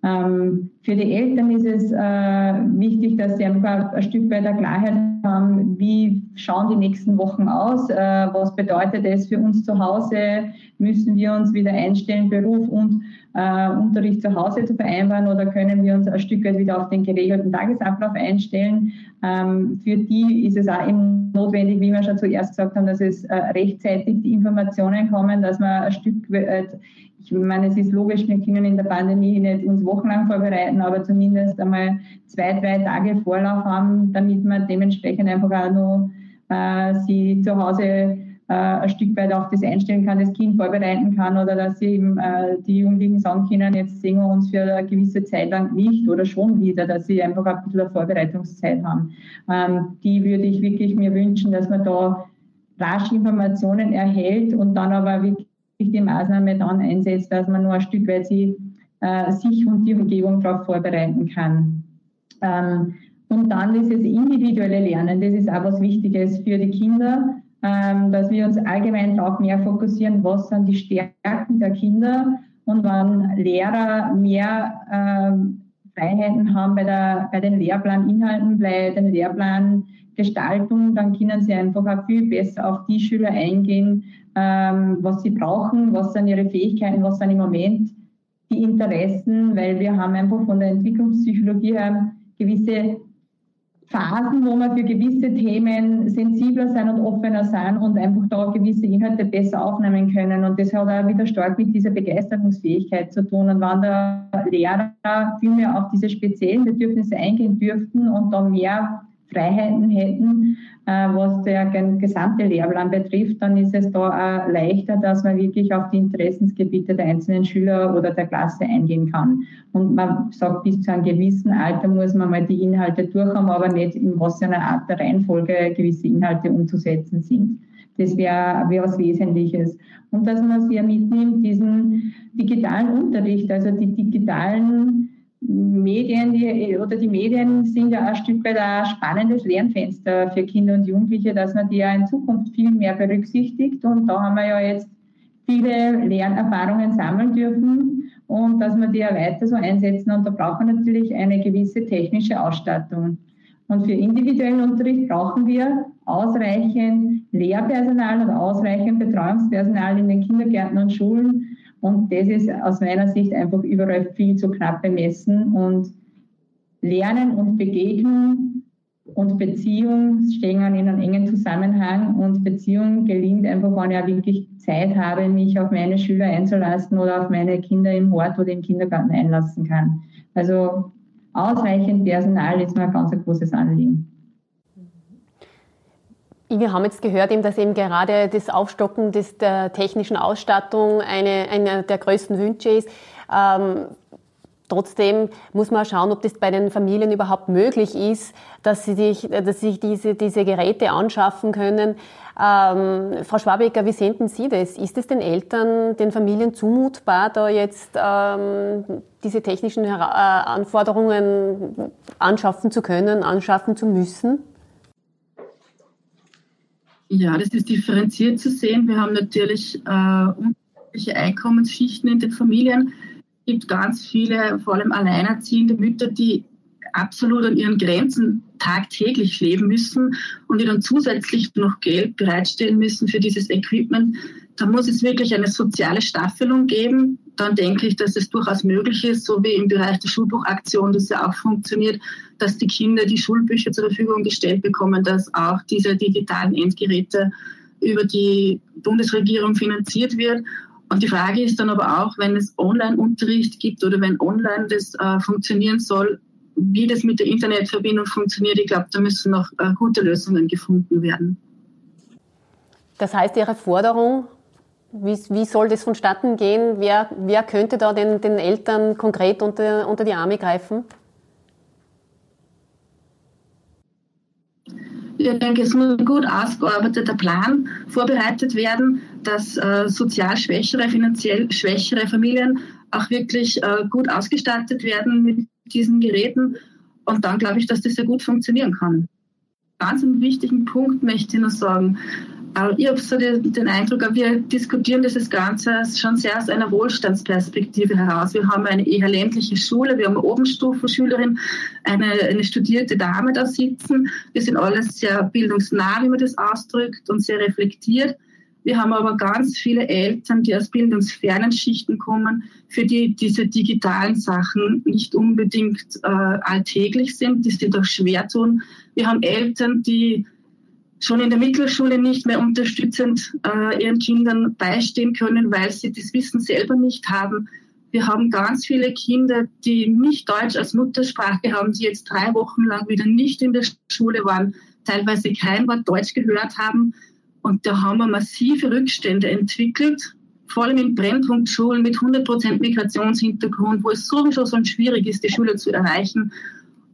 Ähm, für die Eltern ist es äh, wichtig, dass sie einfach ein Stück weit der Klarheit haben, wie schauen die nächsten Wochen aus, äh, was bedeutet es für uns zu Hause, müssen wir uns wieder einstellen, Beruf und äh, Unterricht zu Hause zu vereinbaren oder können wir uns ein Stück weit wieder auf den geregelten Tagesablauf einstellen. Ähm, für die ist es auch notwendig, wie wir schon zuerst gesagt haben, dass es rechtzeitig die Informationen kommen, dass man ein Stück weit ich meine, es ist logisch, wir können in der Pandemie nicht uns wochenlang vorbereiten, aber zumindest einmal zwei, drei Tage Vorlauf haben, damit man dementsprechend einfach auch noch äh, sie zu Hause äh, ein Stück weit auf das einstellen kann, das Kind vorbereiten kann oder dass sie eben äh, die Jugendlichen sagen können, jetzt sehen wir uns für eine gewisse Zeit lang nicht oder schon wieder, dass sie einfach ein bisschen Vorbereitungszeit haben. Ähm, die würde ich wirklich mir wünschen, dass man da rasch Informationen erhält und dann aber wirklich die Maßnahme dann einsetzt, dass man nur ein Stück weit sie, äh, sich und die Umgebung darauf vorbereiten kann. Ähm, und dann ist es individuelle Lernen, das ist auch was Wichtiges für die Kinder, ähm, dass wir uns allgemein darauf mehr fokussieren, was sind die Stärken der Kinder und wenn Lehrer mehr ähm, Freiheiten haben bei, der, bei den Lehrplaninhalten, bei den Lehrplan Gestaltung, dann können sie einfach auch viel besser auf die Schüler eingehen, ähm, was sie brauchen, was sind ihre Fähigkeiten, was sind im Moment die Interessen, weil wir haben einfach von der Entwicklungspsychologie her gewisse Phasen, wo wir für gewisse Themen sensibler sein und offener sein und einfach da gewisse Inhalte besser aufnehmen können. Und das hat auch wieder stark mit dieser Begeisterungsfähigkeit zu tun. Und wenn der Lehrer viel mehr auf diese speziellen Bedürfnisse eingehen dürften und da mehr Freiheiten hätten, äh, was der gesamte Lehrplan betrifft, dann ist es da auch leichter, dass man wirklich auf die Interessensgebiete der einzelnen Schüler oder der Klasse eingehen kann. Und man sagt, bis zu einem gewissen Alter muss man mal die Inhalte durchhaben, aber nicht in was einer Art der Reihenfolge gewisse Inhalte umzusetzen sind. Das wäre wär was Wesentliches. Und dass man sehr mitnimmt, diesen digitalen Unterricht, also die digitalen Medien die, oder die Medien sind ja ein Stück weit ein spannendes Lernfenster für Kinder und Jugendliche, dass man die ja in Zukunft viel mehr berücksichtigt. Und da haben wir ja jetzt viele Lernerfahrungen sammeln dürfen und dass wir die ja weiter so einsetzen. Und da brauchen wir natürlich eine gewisse technische Ausstattung. Und für individuellen Unterricht brauchen wir ausreichend Lehrpersonal und ausreichend Betreuungspersonal in den Kindergärten und Schulen, und das ist aus meiner Sicht einfach überall viel zu knapp bemessen. Und Lernen und Begegnung und Beziehung stehen in einem engen Zusammenhang. Und Beziehung gelingt einfach, wenn ich auch wirklich Zeit habe, mich auf meine Schüler einzulassen oder auf meine Kinder im Hort oder im Kindergarten einlassen kann. Also ausreichend Personal ist mir ein ganz großes Anliegen. Wir haben jetzt gehört, eben, dass eben gerade das Aufstocken des, der technischen Ausstattung eine, einer der größten Wünsche ist. Ähm, Trotzdem muss man schauen, ob das bei den Familien überhaupt möglich ist, dass sie sich, dass sie sich diese, diese Geräte anschaffen können. Ähm, Frau Schwabecker, wie sehen Sie das? Ist es den Eltern, den Familien zumutbar, da jetzt ähm, diese technischen äh, Anforderungen anschaffen zu können, anschaffen zu müssen? Ja, das ist differenziert zu sehen. Wir haben natürlich äh, unterschiedliche Einkommensschichten in den Familien. Es gibt ganz viele, vor allem alleinerziehende Mütter, die absolut an ihren Grenzen tagtäglich leben müssen und die dann zusätzlich noch Geld bereitstellen müssen für dieses Equipment. Da muss es wirklich eine soziale Staffelung geben. Dann denke ich, dass es durchaus möglich ist, so wie im Bereich der Schulbuchaktion das ja auch funktioniert, dass die Kinder die Schulbücher zur Verfügung gestellt bekommen, dass auch diese digitalen Endgeräte über die Bundesregierung finanziert wird. Und die Frage ist dann aber auch, wenn es Online-Unterricht gibt oder wenn online das äh, funktionieren soll, wie das mit der Internetverbindung funktioniert, ich glaube, da müssen noch äh, gute Lösungen gefunden werden. Das heißt, Ihre Forderung, wie, wie soll das vonstatten gehen? Wer, wer könnte da den, den Eltern konkret unter, unter die Arme greifen? Ich denke, es muss ein gut ausgearbeiteter Plan vorbereitet werden, dass äh, sozial schwächere, finanziell schwächere Familien auch wirklich äh, gut ausgestattet werden mit diesen Geräten. Und dann glaube ich, dass das sehr gut funktionieren kann. Ganz einen wichtigen Punkt möchte ich noch sagen. Ich habe so den Eindruck, wir diskutieren dieses Ganze schon sehr aus einer Wohlstandsperspektive heraus. Wir haben eine eher ländliche Schule, wir haben eine Obenstufenschülerin, eine, eine studierte Dame da sitzen. Wir sind alles sehr bildungsnah, wie man das ausdrückt, und sehr reflektiert. Wir haben aber ganz viele Eltern, die aus bildungsfernen Schichten kommen, für die diese digitalen Sachen nicht unbedingt äh, alltäglich sind, die sie doch schwer tun. Wir haben Eltern, die schon in der Mittelschule nicht mehr unterstützend äh, ihren Kindern beistehen können, weil sie das Wissen selber nicht haben. Wir haben ganz viele Kinder, die nicht Deutsch als Muttersprache haben, die jetzt drei Wochen lang wieder nicht in der Schule waren, teilweise kein Wort Deutsch gehört haben und da haben wir massive Rückstände entwickelt, vor allem in Brennpunktschulen mit 100% Migrationshintergrund, wo es sowieso so schwierig ist, die Schüler zu erreichen.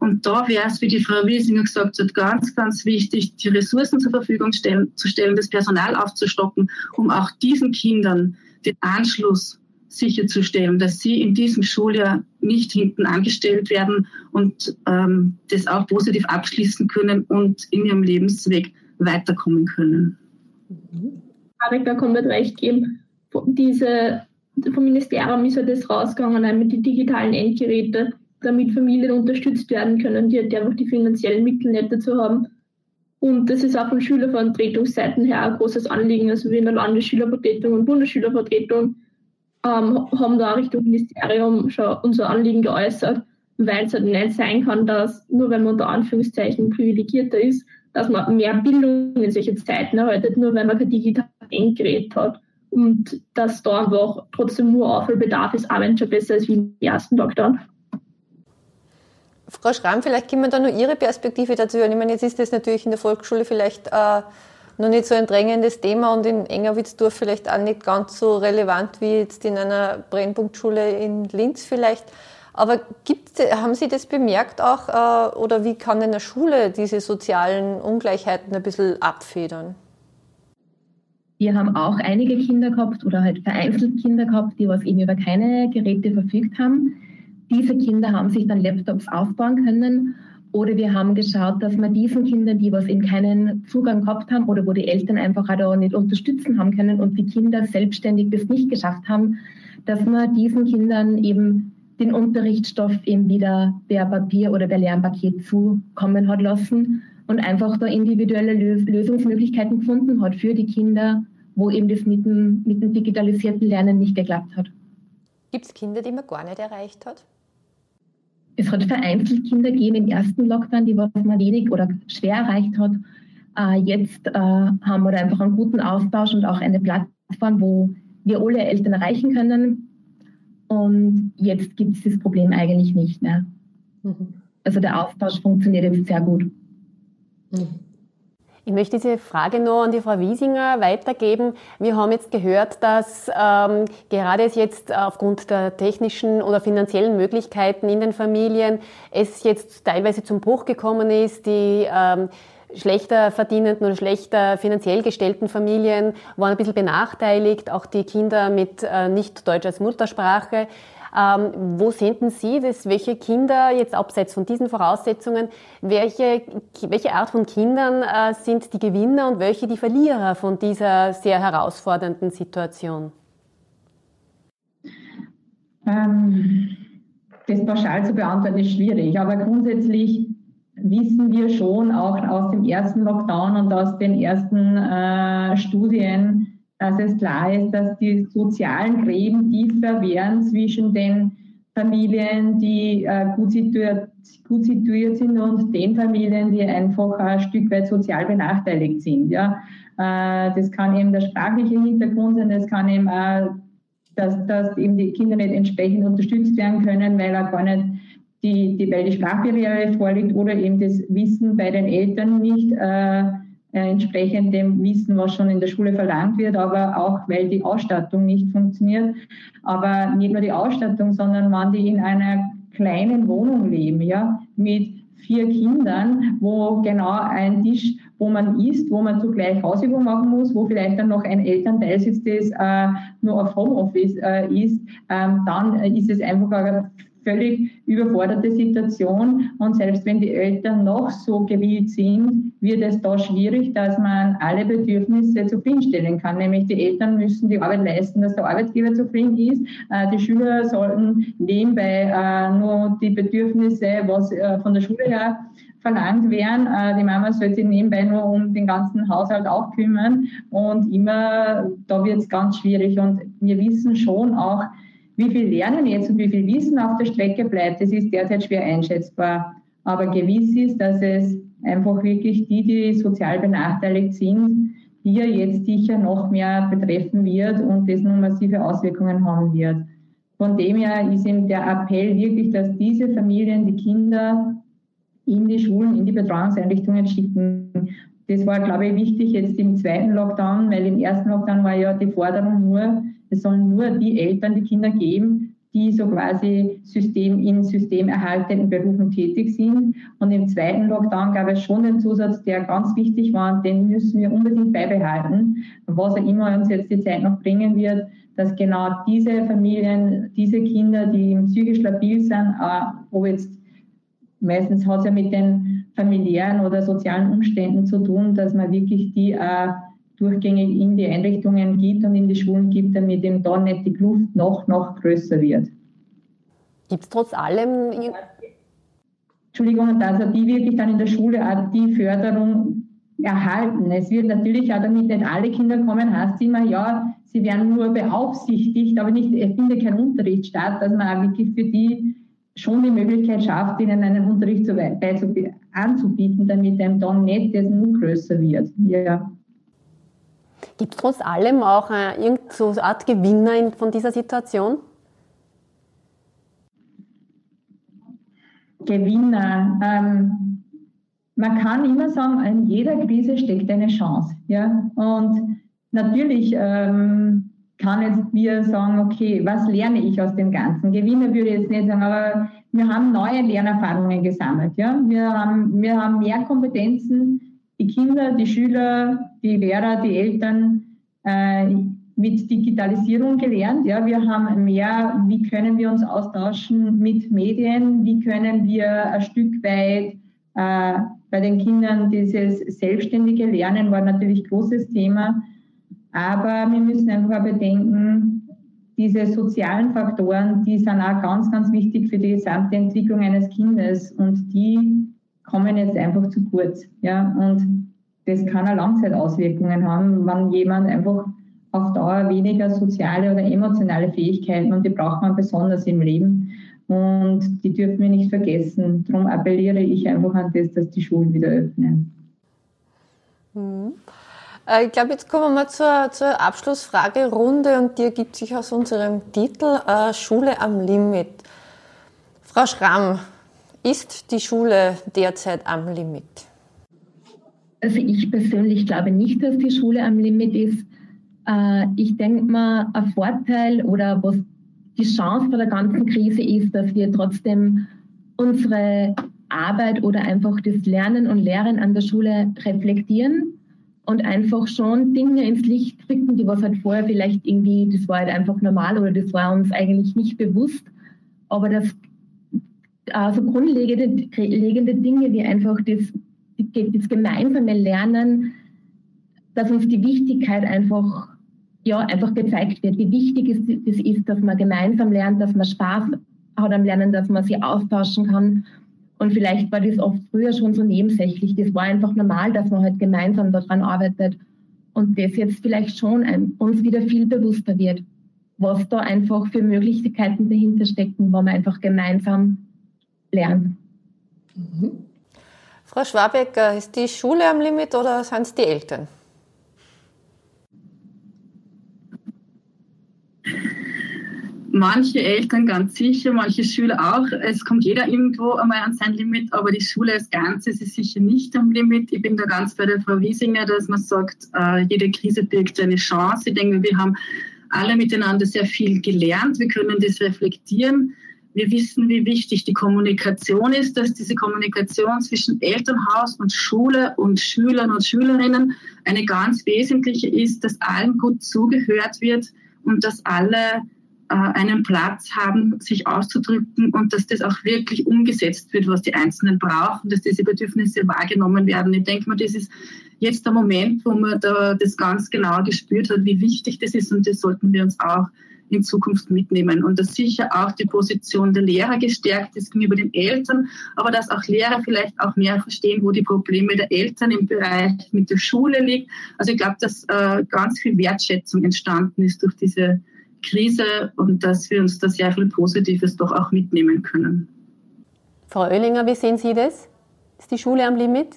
Und da wäre es, wie die Frau Wiesinger gesagt hat, ganz, ganz wichtig, die Ressourcen zur Verfügung stellen, zu stellen, das Personal aufzustocken, um auch diesen Kindern den Anschluss sicherzustellen, dass sie in diesem Schuljahr nicht hinten angestellt werden und ähm, das auch positiv abschließen können und in ihrem Lebensweg weiterkommen können. Marek da komplett recht geben. Diese, vom Ministerium ist ja das rausgegangen, mit den digitalen Endgeräte, damit Familien unterstützt werden können, die, die einfach die finanziellen Mittel nicht dazu haben. Und das ist auch von Schülervertretungsseiten her ein großes Anliegen. Also wir in der Landesschülervertretung und Bundesschülervertretung ähm, haben da Richtung Ministerium schon unser Anliegen geäußert, weil es halt nicht sein kann, dass nur wenn man unter Anführungszeichen privilegierter ist, dass man mehr Bildung in solche Zeiten erhaltet, nur wenn man kein digitales Endgerät hat. Und dass da einfach trotzdem nur Aufholbedarf ist, auch wenn es schon besser ist wie im ersten Lockdown. Frau Schramm, vielleicht können wir da nur Ihre Perspektive dazu hören. Ich meine, jetzt ist das natürlich in der Volksschule vielleicht äh, noch nicht so ein drängendes Thema und in Engerwitzdorf vielleicht auch nicht ganz so relevant wie jetzt in einer Brennpunktschule in Linz vielleicht. Aber haben Sie das bemerkt auch äh, oder wie kann in der Schule diese sozialen Ungleichheiten ein bisschen abfedern? Wir haben auch einige Kinder gehabt oder halt vereinzelt Kinder gehabt, die was eben über keine Geräte verfügt haben diese Kinder haben sich dann Laptops aufbauen können oder wir haben geschaut, dass wir diesen Kindern, die was eben keinen Zugang gehabt haben oder wo die Eltern einfach auch nicht unterstützen haben können und die Kinder selbstständig das nicht geschafft haben, dass wir diesen Kindern eben den Unterrichtsstoff eben wieder per Papier oder per Lernpaket zukommen hat lassen und einfach da individuelle Lösungsmöglichkeiten gefunden hat für die Kinder, wo eben das mit dem, mit dem digitalisierten Lernen nicht geklappt hat. Gibt es Kinder, die man gar nicht erreicht hat? Es hat vereinzelt Kinder gegeben im ersten Lockdown, die was man wenig oder schwer erreicht hat. Äh, jetzt äh, haben wir einfach einen guten Austausch und auch eine Plattform, wo wir alle Eltern erreichen können. Und jetzt gibt es das Problem eigentlich nicht mehr. Mhm. Also der Austausch funktioniert jetzt sehr gut. Mhm. Ich möchte diese Frage noch an die Frau Wiesinger weitergeben. Wir haben jetzt gehört, dass ähm, gerade jetzt aufgrund der technischen oder finanziellen Möglichkeiten in den Familien es jetzt teilweise zum Bruch gekommen ist, die ähm, schlechter verdienenden oder schlechter finanziell gestellten Familien waren ein bisschen benachteiligt, auch die Kinder mit äh, nicht Deutsch als Muttersprache. Ähm, wo senden Sie das? Welche Kinder, jetzt abseits von diesen Voraussetzungen, welche, welche Art von Kindern äh, sind die Gewinner und welche die Verlierer von dieser sehr herausfordernden Situation? Ähm, das pauschal zu beantworten ist schwierig, aber grundsätzlich wissen wir schon auch aus dem ersten Lockdown und aus den ersten äh, Studien, dass es klar ist, dass die sozialen Gräben tiefer werden zwischen den Familien, die äh, gut, situiert, gut situiert sind und den Familien, die einfach ein Stück weit sozial benachteiligt sind. Ja. Äh, das kann eben der sprachliche Hintergrund sein, das kann eben auch, dass, dass eben die Kinder nicht entsprechend unterstützt werden können, weil er gar nicht die, die, weil die Sprachbarriere vorliegt oder eben das Wissen bei den Eltern nicht äh, entsprechend dem Wissen, was schon in der Schule verlangt wird, aber auch weil die Ausstattung nicht funktioniert. Aber nicht nur die Ausstattung, sondern wenn die in einer kleinen Wohnung leben, ja, mit vier Kindern, wo genau ein Tisch, wo man isst, wo man zugleich Hausübung machen muss, wo vielleicht dann noch ein Elternteil sitzt, das äh, nur auf Homeoffice äh, ist, ähm, dann ist es einfach völlig überforderte Situation. Und selbst wenn die Eltern noch so gewillt sind, wird es da schwierig, dass man alle Bedürfnisse zufriedenstellen kann. Nämlich die Eltern müssen die Arbeit leisten, dass der Arbeitgeber zufrieden ist. Äh, die Schüler sollten nebenbei äh, nur die Bedürfnisse, was äh, von der Schule her verlangt werden. Die Mama soll sich nebenbei nur um den ganzen Haushalt auch kümmern. Und immer, da wird es ganz schwierig. Und wir wissen schon auch, wie viel Lernen jetzt und wie viel Wissen auf der Strecke bleibt, das ist derzeit schwer einschätzbar. Aber gewiss ist, dass es einfach wirklich die, die sozial benachteiligt sind, hier jetzt sicher noch mehr betreffen wird und das nun massive Auswirkungen haben wird. Von dem her ist eben der Appell wirklich, dass diese Familien die Kinder in die Schulen, in die Betreuungseinrichtungen schicken. Das war, glaube ich, wichtig jetzt im zweiten Lockdown, weil im ersten Lockdown war ja die Forderung nur, es sollen nur die Eltern die Kinder geben, die so quasi System in systemerhaltenden Berufen tätig sind. Und im zweiten Lockdown gab es schon den Zusatz, der ganz wichtig war, den müssen wir unbedingt beibehalten, was auch immer uns jetzt die Zeit noch bringen wird, dass genau diese Familien, diese Kinder, die psychisch labil sind, ob jetzt meistens hat es ja mit den familiären oder sozialen Umständen zu tun, dass man wirklich die durchgängig in die Einrichtungen gibt und in die Schulen gibt, damit eben da nicht die Kluft noch, noch größer wird. Gibt es trotz allem. Entschuldigung, dass die wirklich dann in der Schule auch die Förderung erhalten. Es wird natürlich auch, damit nicht alle Kinder kommen, heißt immer, ja, sie werden nur beaufsichtigt, aber nicht, es findet kein Unterricht statt, dass man auch wirklich für die schon die Möglichkeit schafft, ihnen einen Unterricht zu, anzubieten, damit einem dann nicht das nur größer wird. Ja. Gibt es trotz allem auch äh, irgendeine Art Gewinner in, von dieser Situation? Gewinner. Ähm, man kann immer sagen, in jeder Krise steckt eine Chance. Ja? Und natürlich ähm, kann jetzt wir sagen, okay, was lerne ich aus dem Ganzen? Gewinner würde ich jetzt nicht sagen, aber wir haben neue Lernerfahrungen gesammelt. Ja? Wir, haben, wir haben mehr Kompetenzen, die Kinder, die Schüler, die Lehrer, die Eltern äh, mit Digitalisierung gelernt. Ja? Wir haben mehr, wie können wir uns austauschen mit Medien, wie können wir ein Stück weit äh, bei den Kindern dieses selbstständige Lernen war natürlich großes Thema. Aber wir müssen einfach bedenken, diese sozialen Faktoren, die sind auch ganz, ganz wichtig für die gesamte Entwicklung eines Kindes und die kommen jetzt einfach zu kurz. Ja? Und das kann auch Langzeitauswirkungen haben, wenn jemand einfach auf Dauer weniger soziale oder emotionale Fähigkeiten und die braucht man besonders im Leben. Und die dürfen wir nicht vergessen. Darum appelliere ich einfach an das, dass die Schulen wieder öffnen. Mhm. Ich glaube, jetzt kommen wir zur, zur Abschlussfragerunde und die ergibt sich aus unserem Titel äh, Schule am Limit. Frau Schramm, ist die Schule derzeit am Limit? Also ich persönlich glaube nicht, dass die Schule am Limit ist. Äh, ich denke mal, ein Vorteil oder was die Chance bei der ganzen Krise ist, dass wir trotzdem unsere Arbeit oder einfach das Lernen und Lehren an der Schule reflektieren und einfach schon Dinge ins Licht drücken, die was halt vorher vielleicht irgendwie, das war halt einfach normal oder das war uns eigentlich nicht bewusst, aber das also grundlegende Dinge wie einfach das, das gemeinsame Lernen, dass uns die Wichtigkeit einfach ja, einfach gezeigt wird, wie wichtig es das ist, dass man gemeinsam lernt, dass man Spaß hat am Lernen, dass man sich austauschen kann. Und vielleicht war das oft früher schon so nebensächlich. Das war einfach normal, dass man halt gemeinsam daran arbeitet. Und das jetzt vielleicht schon ein, uns wieder viel bewusster wird, was da einfach für Möglichkeiten dahinter stecken, wo man einfach gemeinsam lernt. Mhm. Frau Schwabecker, ist die Schule am Limit oder sind es die Eltern? Manche Eltern ganz sicher, manche Schüler auch. Es kommt jeder irgendwo einmal an sein Limit, aber die Schule als Ganzes ist sicher nicht am Limit. Ich bin da ganz bei der Frau Wiesinger, dass man sagt, äh, jede Krise birgt eine Chance. Ich denke, wir haben alle miteinander sehr viel gelernt. Wir können das reflektieren. Wir wissen, wie wichtig die Kommunikation ist, dass diese Kommunikation zwischen Elternhaus und Schule und Schülern und Schülerinnen eine ganz wesentliche ist, dass allen gut zugehört wird und dass alle äh, einen Platz haben, sich auszudrücken und dass das auch wirklich umgesetzt wird, was die Einzelnen brauchen, dass diese Bedürfnisse wahrgenommen werden. Ich denke mal, das ist jetzt der Moment, wo man da das ganz genau gespürt hat, wie wichtig das ist und das sollten wir uns auch in Zukunft mitnehmen. Und dass sicher auch die Position der Lehrer gestärkt ist gegenüber den Eltern, aber dass auch Lehrer vielleicht auch mehr verstehen, wo die Probleme der Eltern im Bereich mit der Schule liegen. Also ich glaube, dass äh, ganz viel Wertschätzung entstanden ist durch diese Krise und dass wir uns da sehr viel Positives doch auch mitnehmen können. Frau Oehlinger, wie sehen Sie das? Ist die Schule am Limit?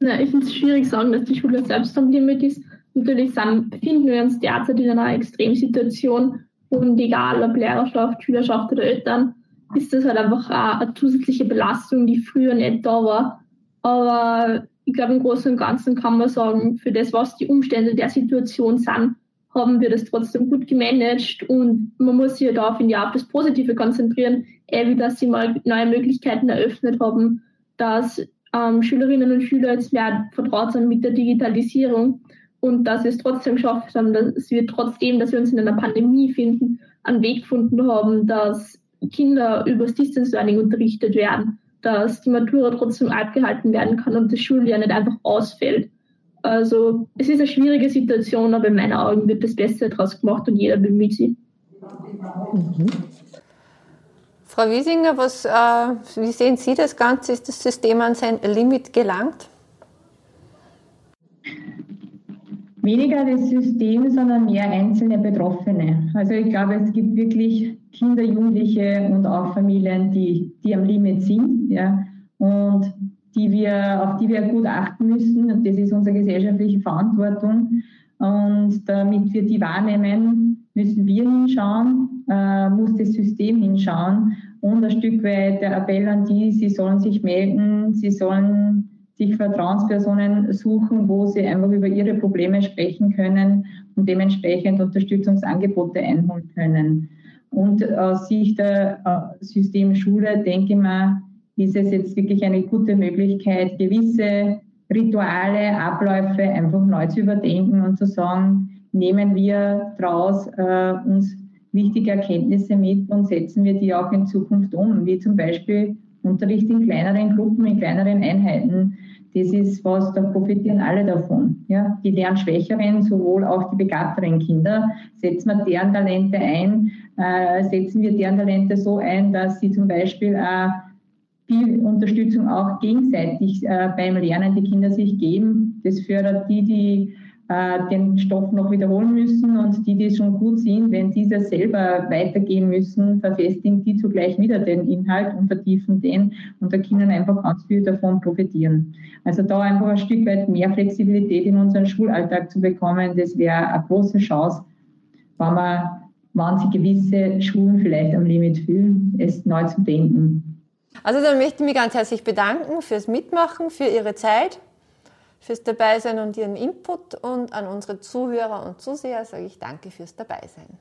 Na, ich finde es schwierig zu sagen, dass die Schule selbst am Limit ist. Natürlich sind, befinden wir uns derzeit in einer Extremsituation und egal ob Lehrerschaft, Schülerschaft oder Eltern, ist das halt einfach eine zusätzliche Belastung, die früher nicht da war. Aber ich glaube, im Großen und Ganzen kann man sagen, für das, was die Umstände der Situation sind, haben wir das trotzdem gut gemanagt. Und man muss sich ja da, finde auf das Positive konzentrieren, wie dass sie mal neue Möglichkeiten eröffnet haben, dass ähm, Schülerinnen und Schüler jetzt mehr vertraut sind mit der Digitalisierung und dass wir es trotzdem geschafft haben, dass wir trotzdem, dass wir uns in einer Pandemie finden, einen Weg gefunden haben, dass Kinder übers Distance Learning unterrichtet werden, dass die Matura trotzdem abgehalten werden kann und das Schuljahr nicht einfach ausfällt. Also es ist eine schwierige Situation, aber in meinen Augen wird das Beste daraus gemacht und jeder bemüht sich. Mhm. Frau Wiesinger, was, äh, wie sehen Sie das Ganze? Ist das System an sein Limit gelangt? Weniger das System, sondern mehr einzelne Betroffene. Also ich glaube, es gibt wirklich Kinder, Jugendliche und auch Familien, die, die am Limit sind, ja, und die wir, auf die wir gut achten müssen. Und das ist unsere gesellschaftliche Verantwortung. Und damit wir die wahrnehmen, müssen wir hinschauen, äh, muss das System hinschauen und ein Stück weit der Appell an die, sie sollen sich melden, sie sollen sich Vertrauenspersonen suchen, wo sie einfach über ihre Probleme sprechen können und dementsprechend Unterstützungsangebote einholen können. Und aus Sicht der äh, Systemschule denke ich mal, ist es jetzt wirklich eine gute Möglichkeit, gewisse Rituale, Abläufe einfach neu zu überdenken und zu sagen, nehmen wir daraus äh, uns wichtige Erkenntnisse mit und setzen wir die auch in Zukunft um, wie zum Beispiel Unterricht in kleineren Gruppen, in kleineren Einheiten. Das ist was, da profitieren alle davon. Ja? Die lernschwächeren, sowohl auch die begabteren Kinder, setzen wir deren Talente ein, äh, setzen wir deren Talente so ein, dass sie zum Beispiel äh, viel Unterstützung auch gegenseitig äh, beim Lernen die Kinder sich geben. Das fördert die, die äh, den Stoff noch wiederholen müssen und die, die schon gut sind, wenn diese selber weitergehen müssen, verfestigen die zugleich wieder den Inhalt und vertiefen den und da können einfach ganz viel davon profitieren. Also da einfach ein Stück weit mehr Flexibilität in unseren Schulalltag zu bekommen, das wäre eine große Chance, wenn man, wenn sich gewisse Schulen vielleicht am Limit fühlen, es neu zu denken. Also dann möchte ich mich ganz herzlich bedanken fürs Mitmachen, für Ihre Zeit fürs Dabeisein und Ihren Input und an unsere Zuhörer und Zuseher sage ich danke fürs Dabeisein.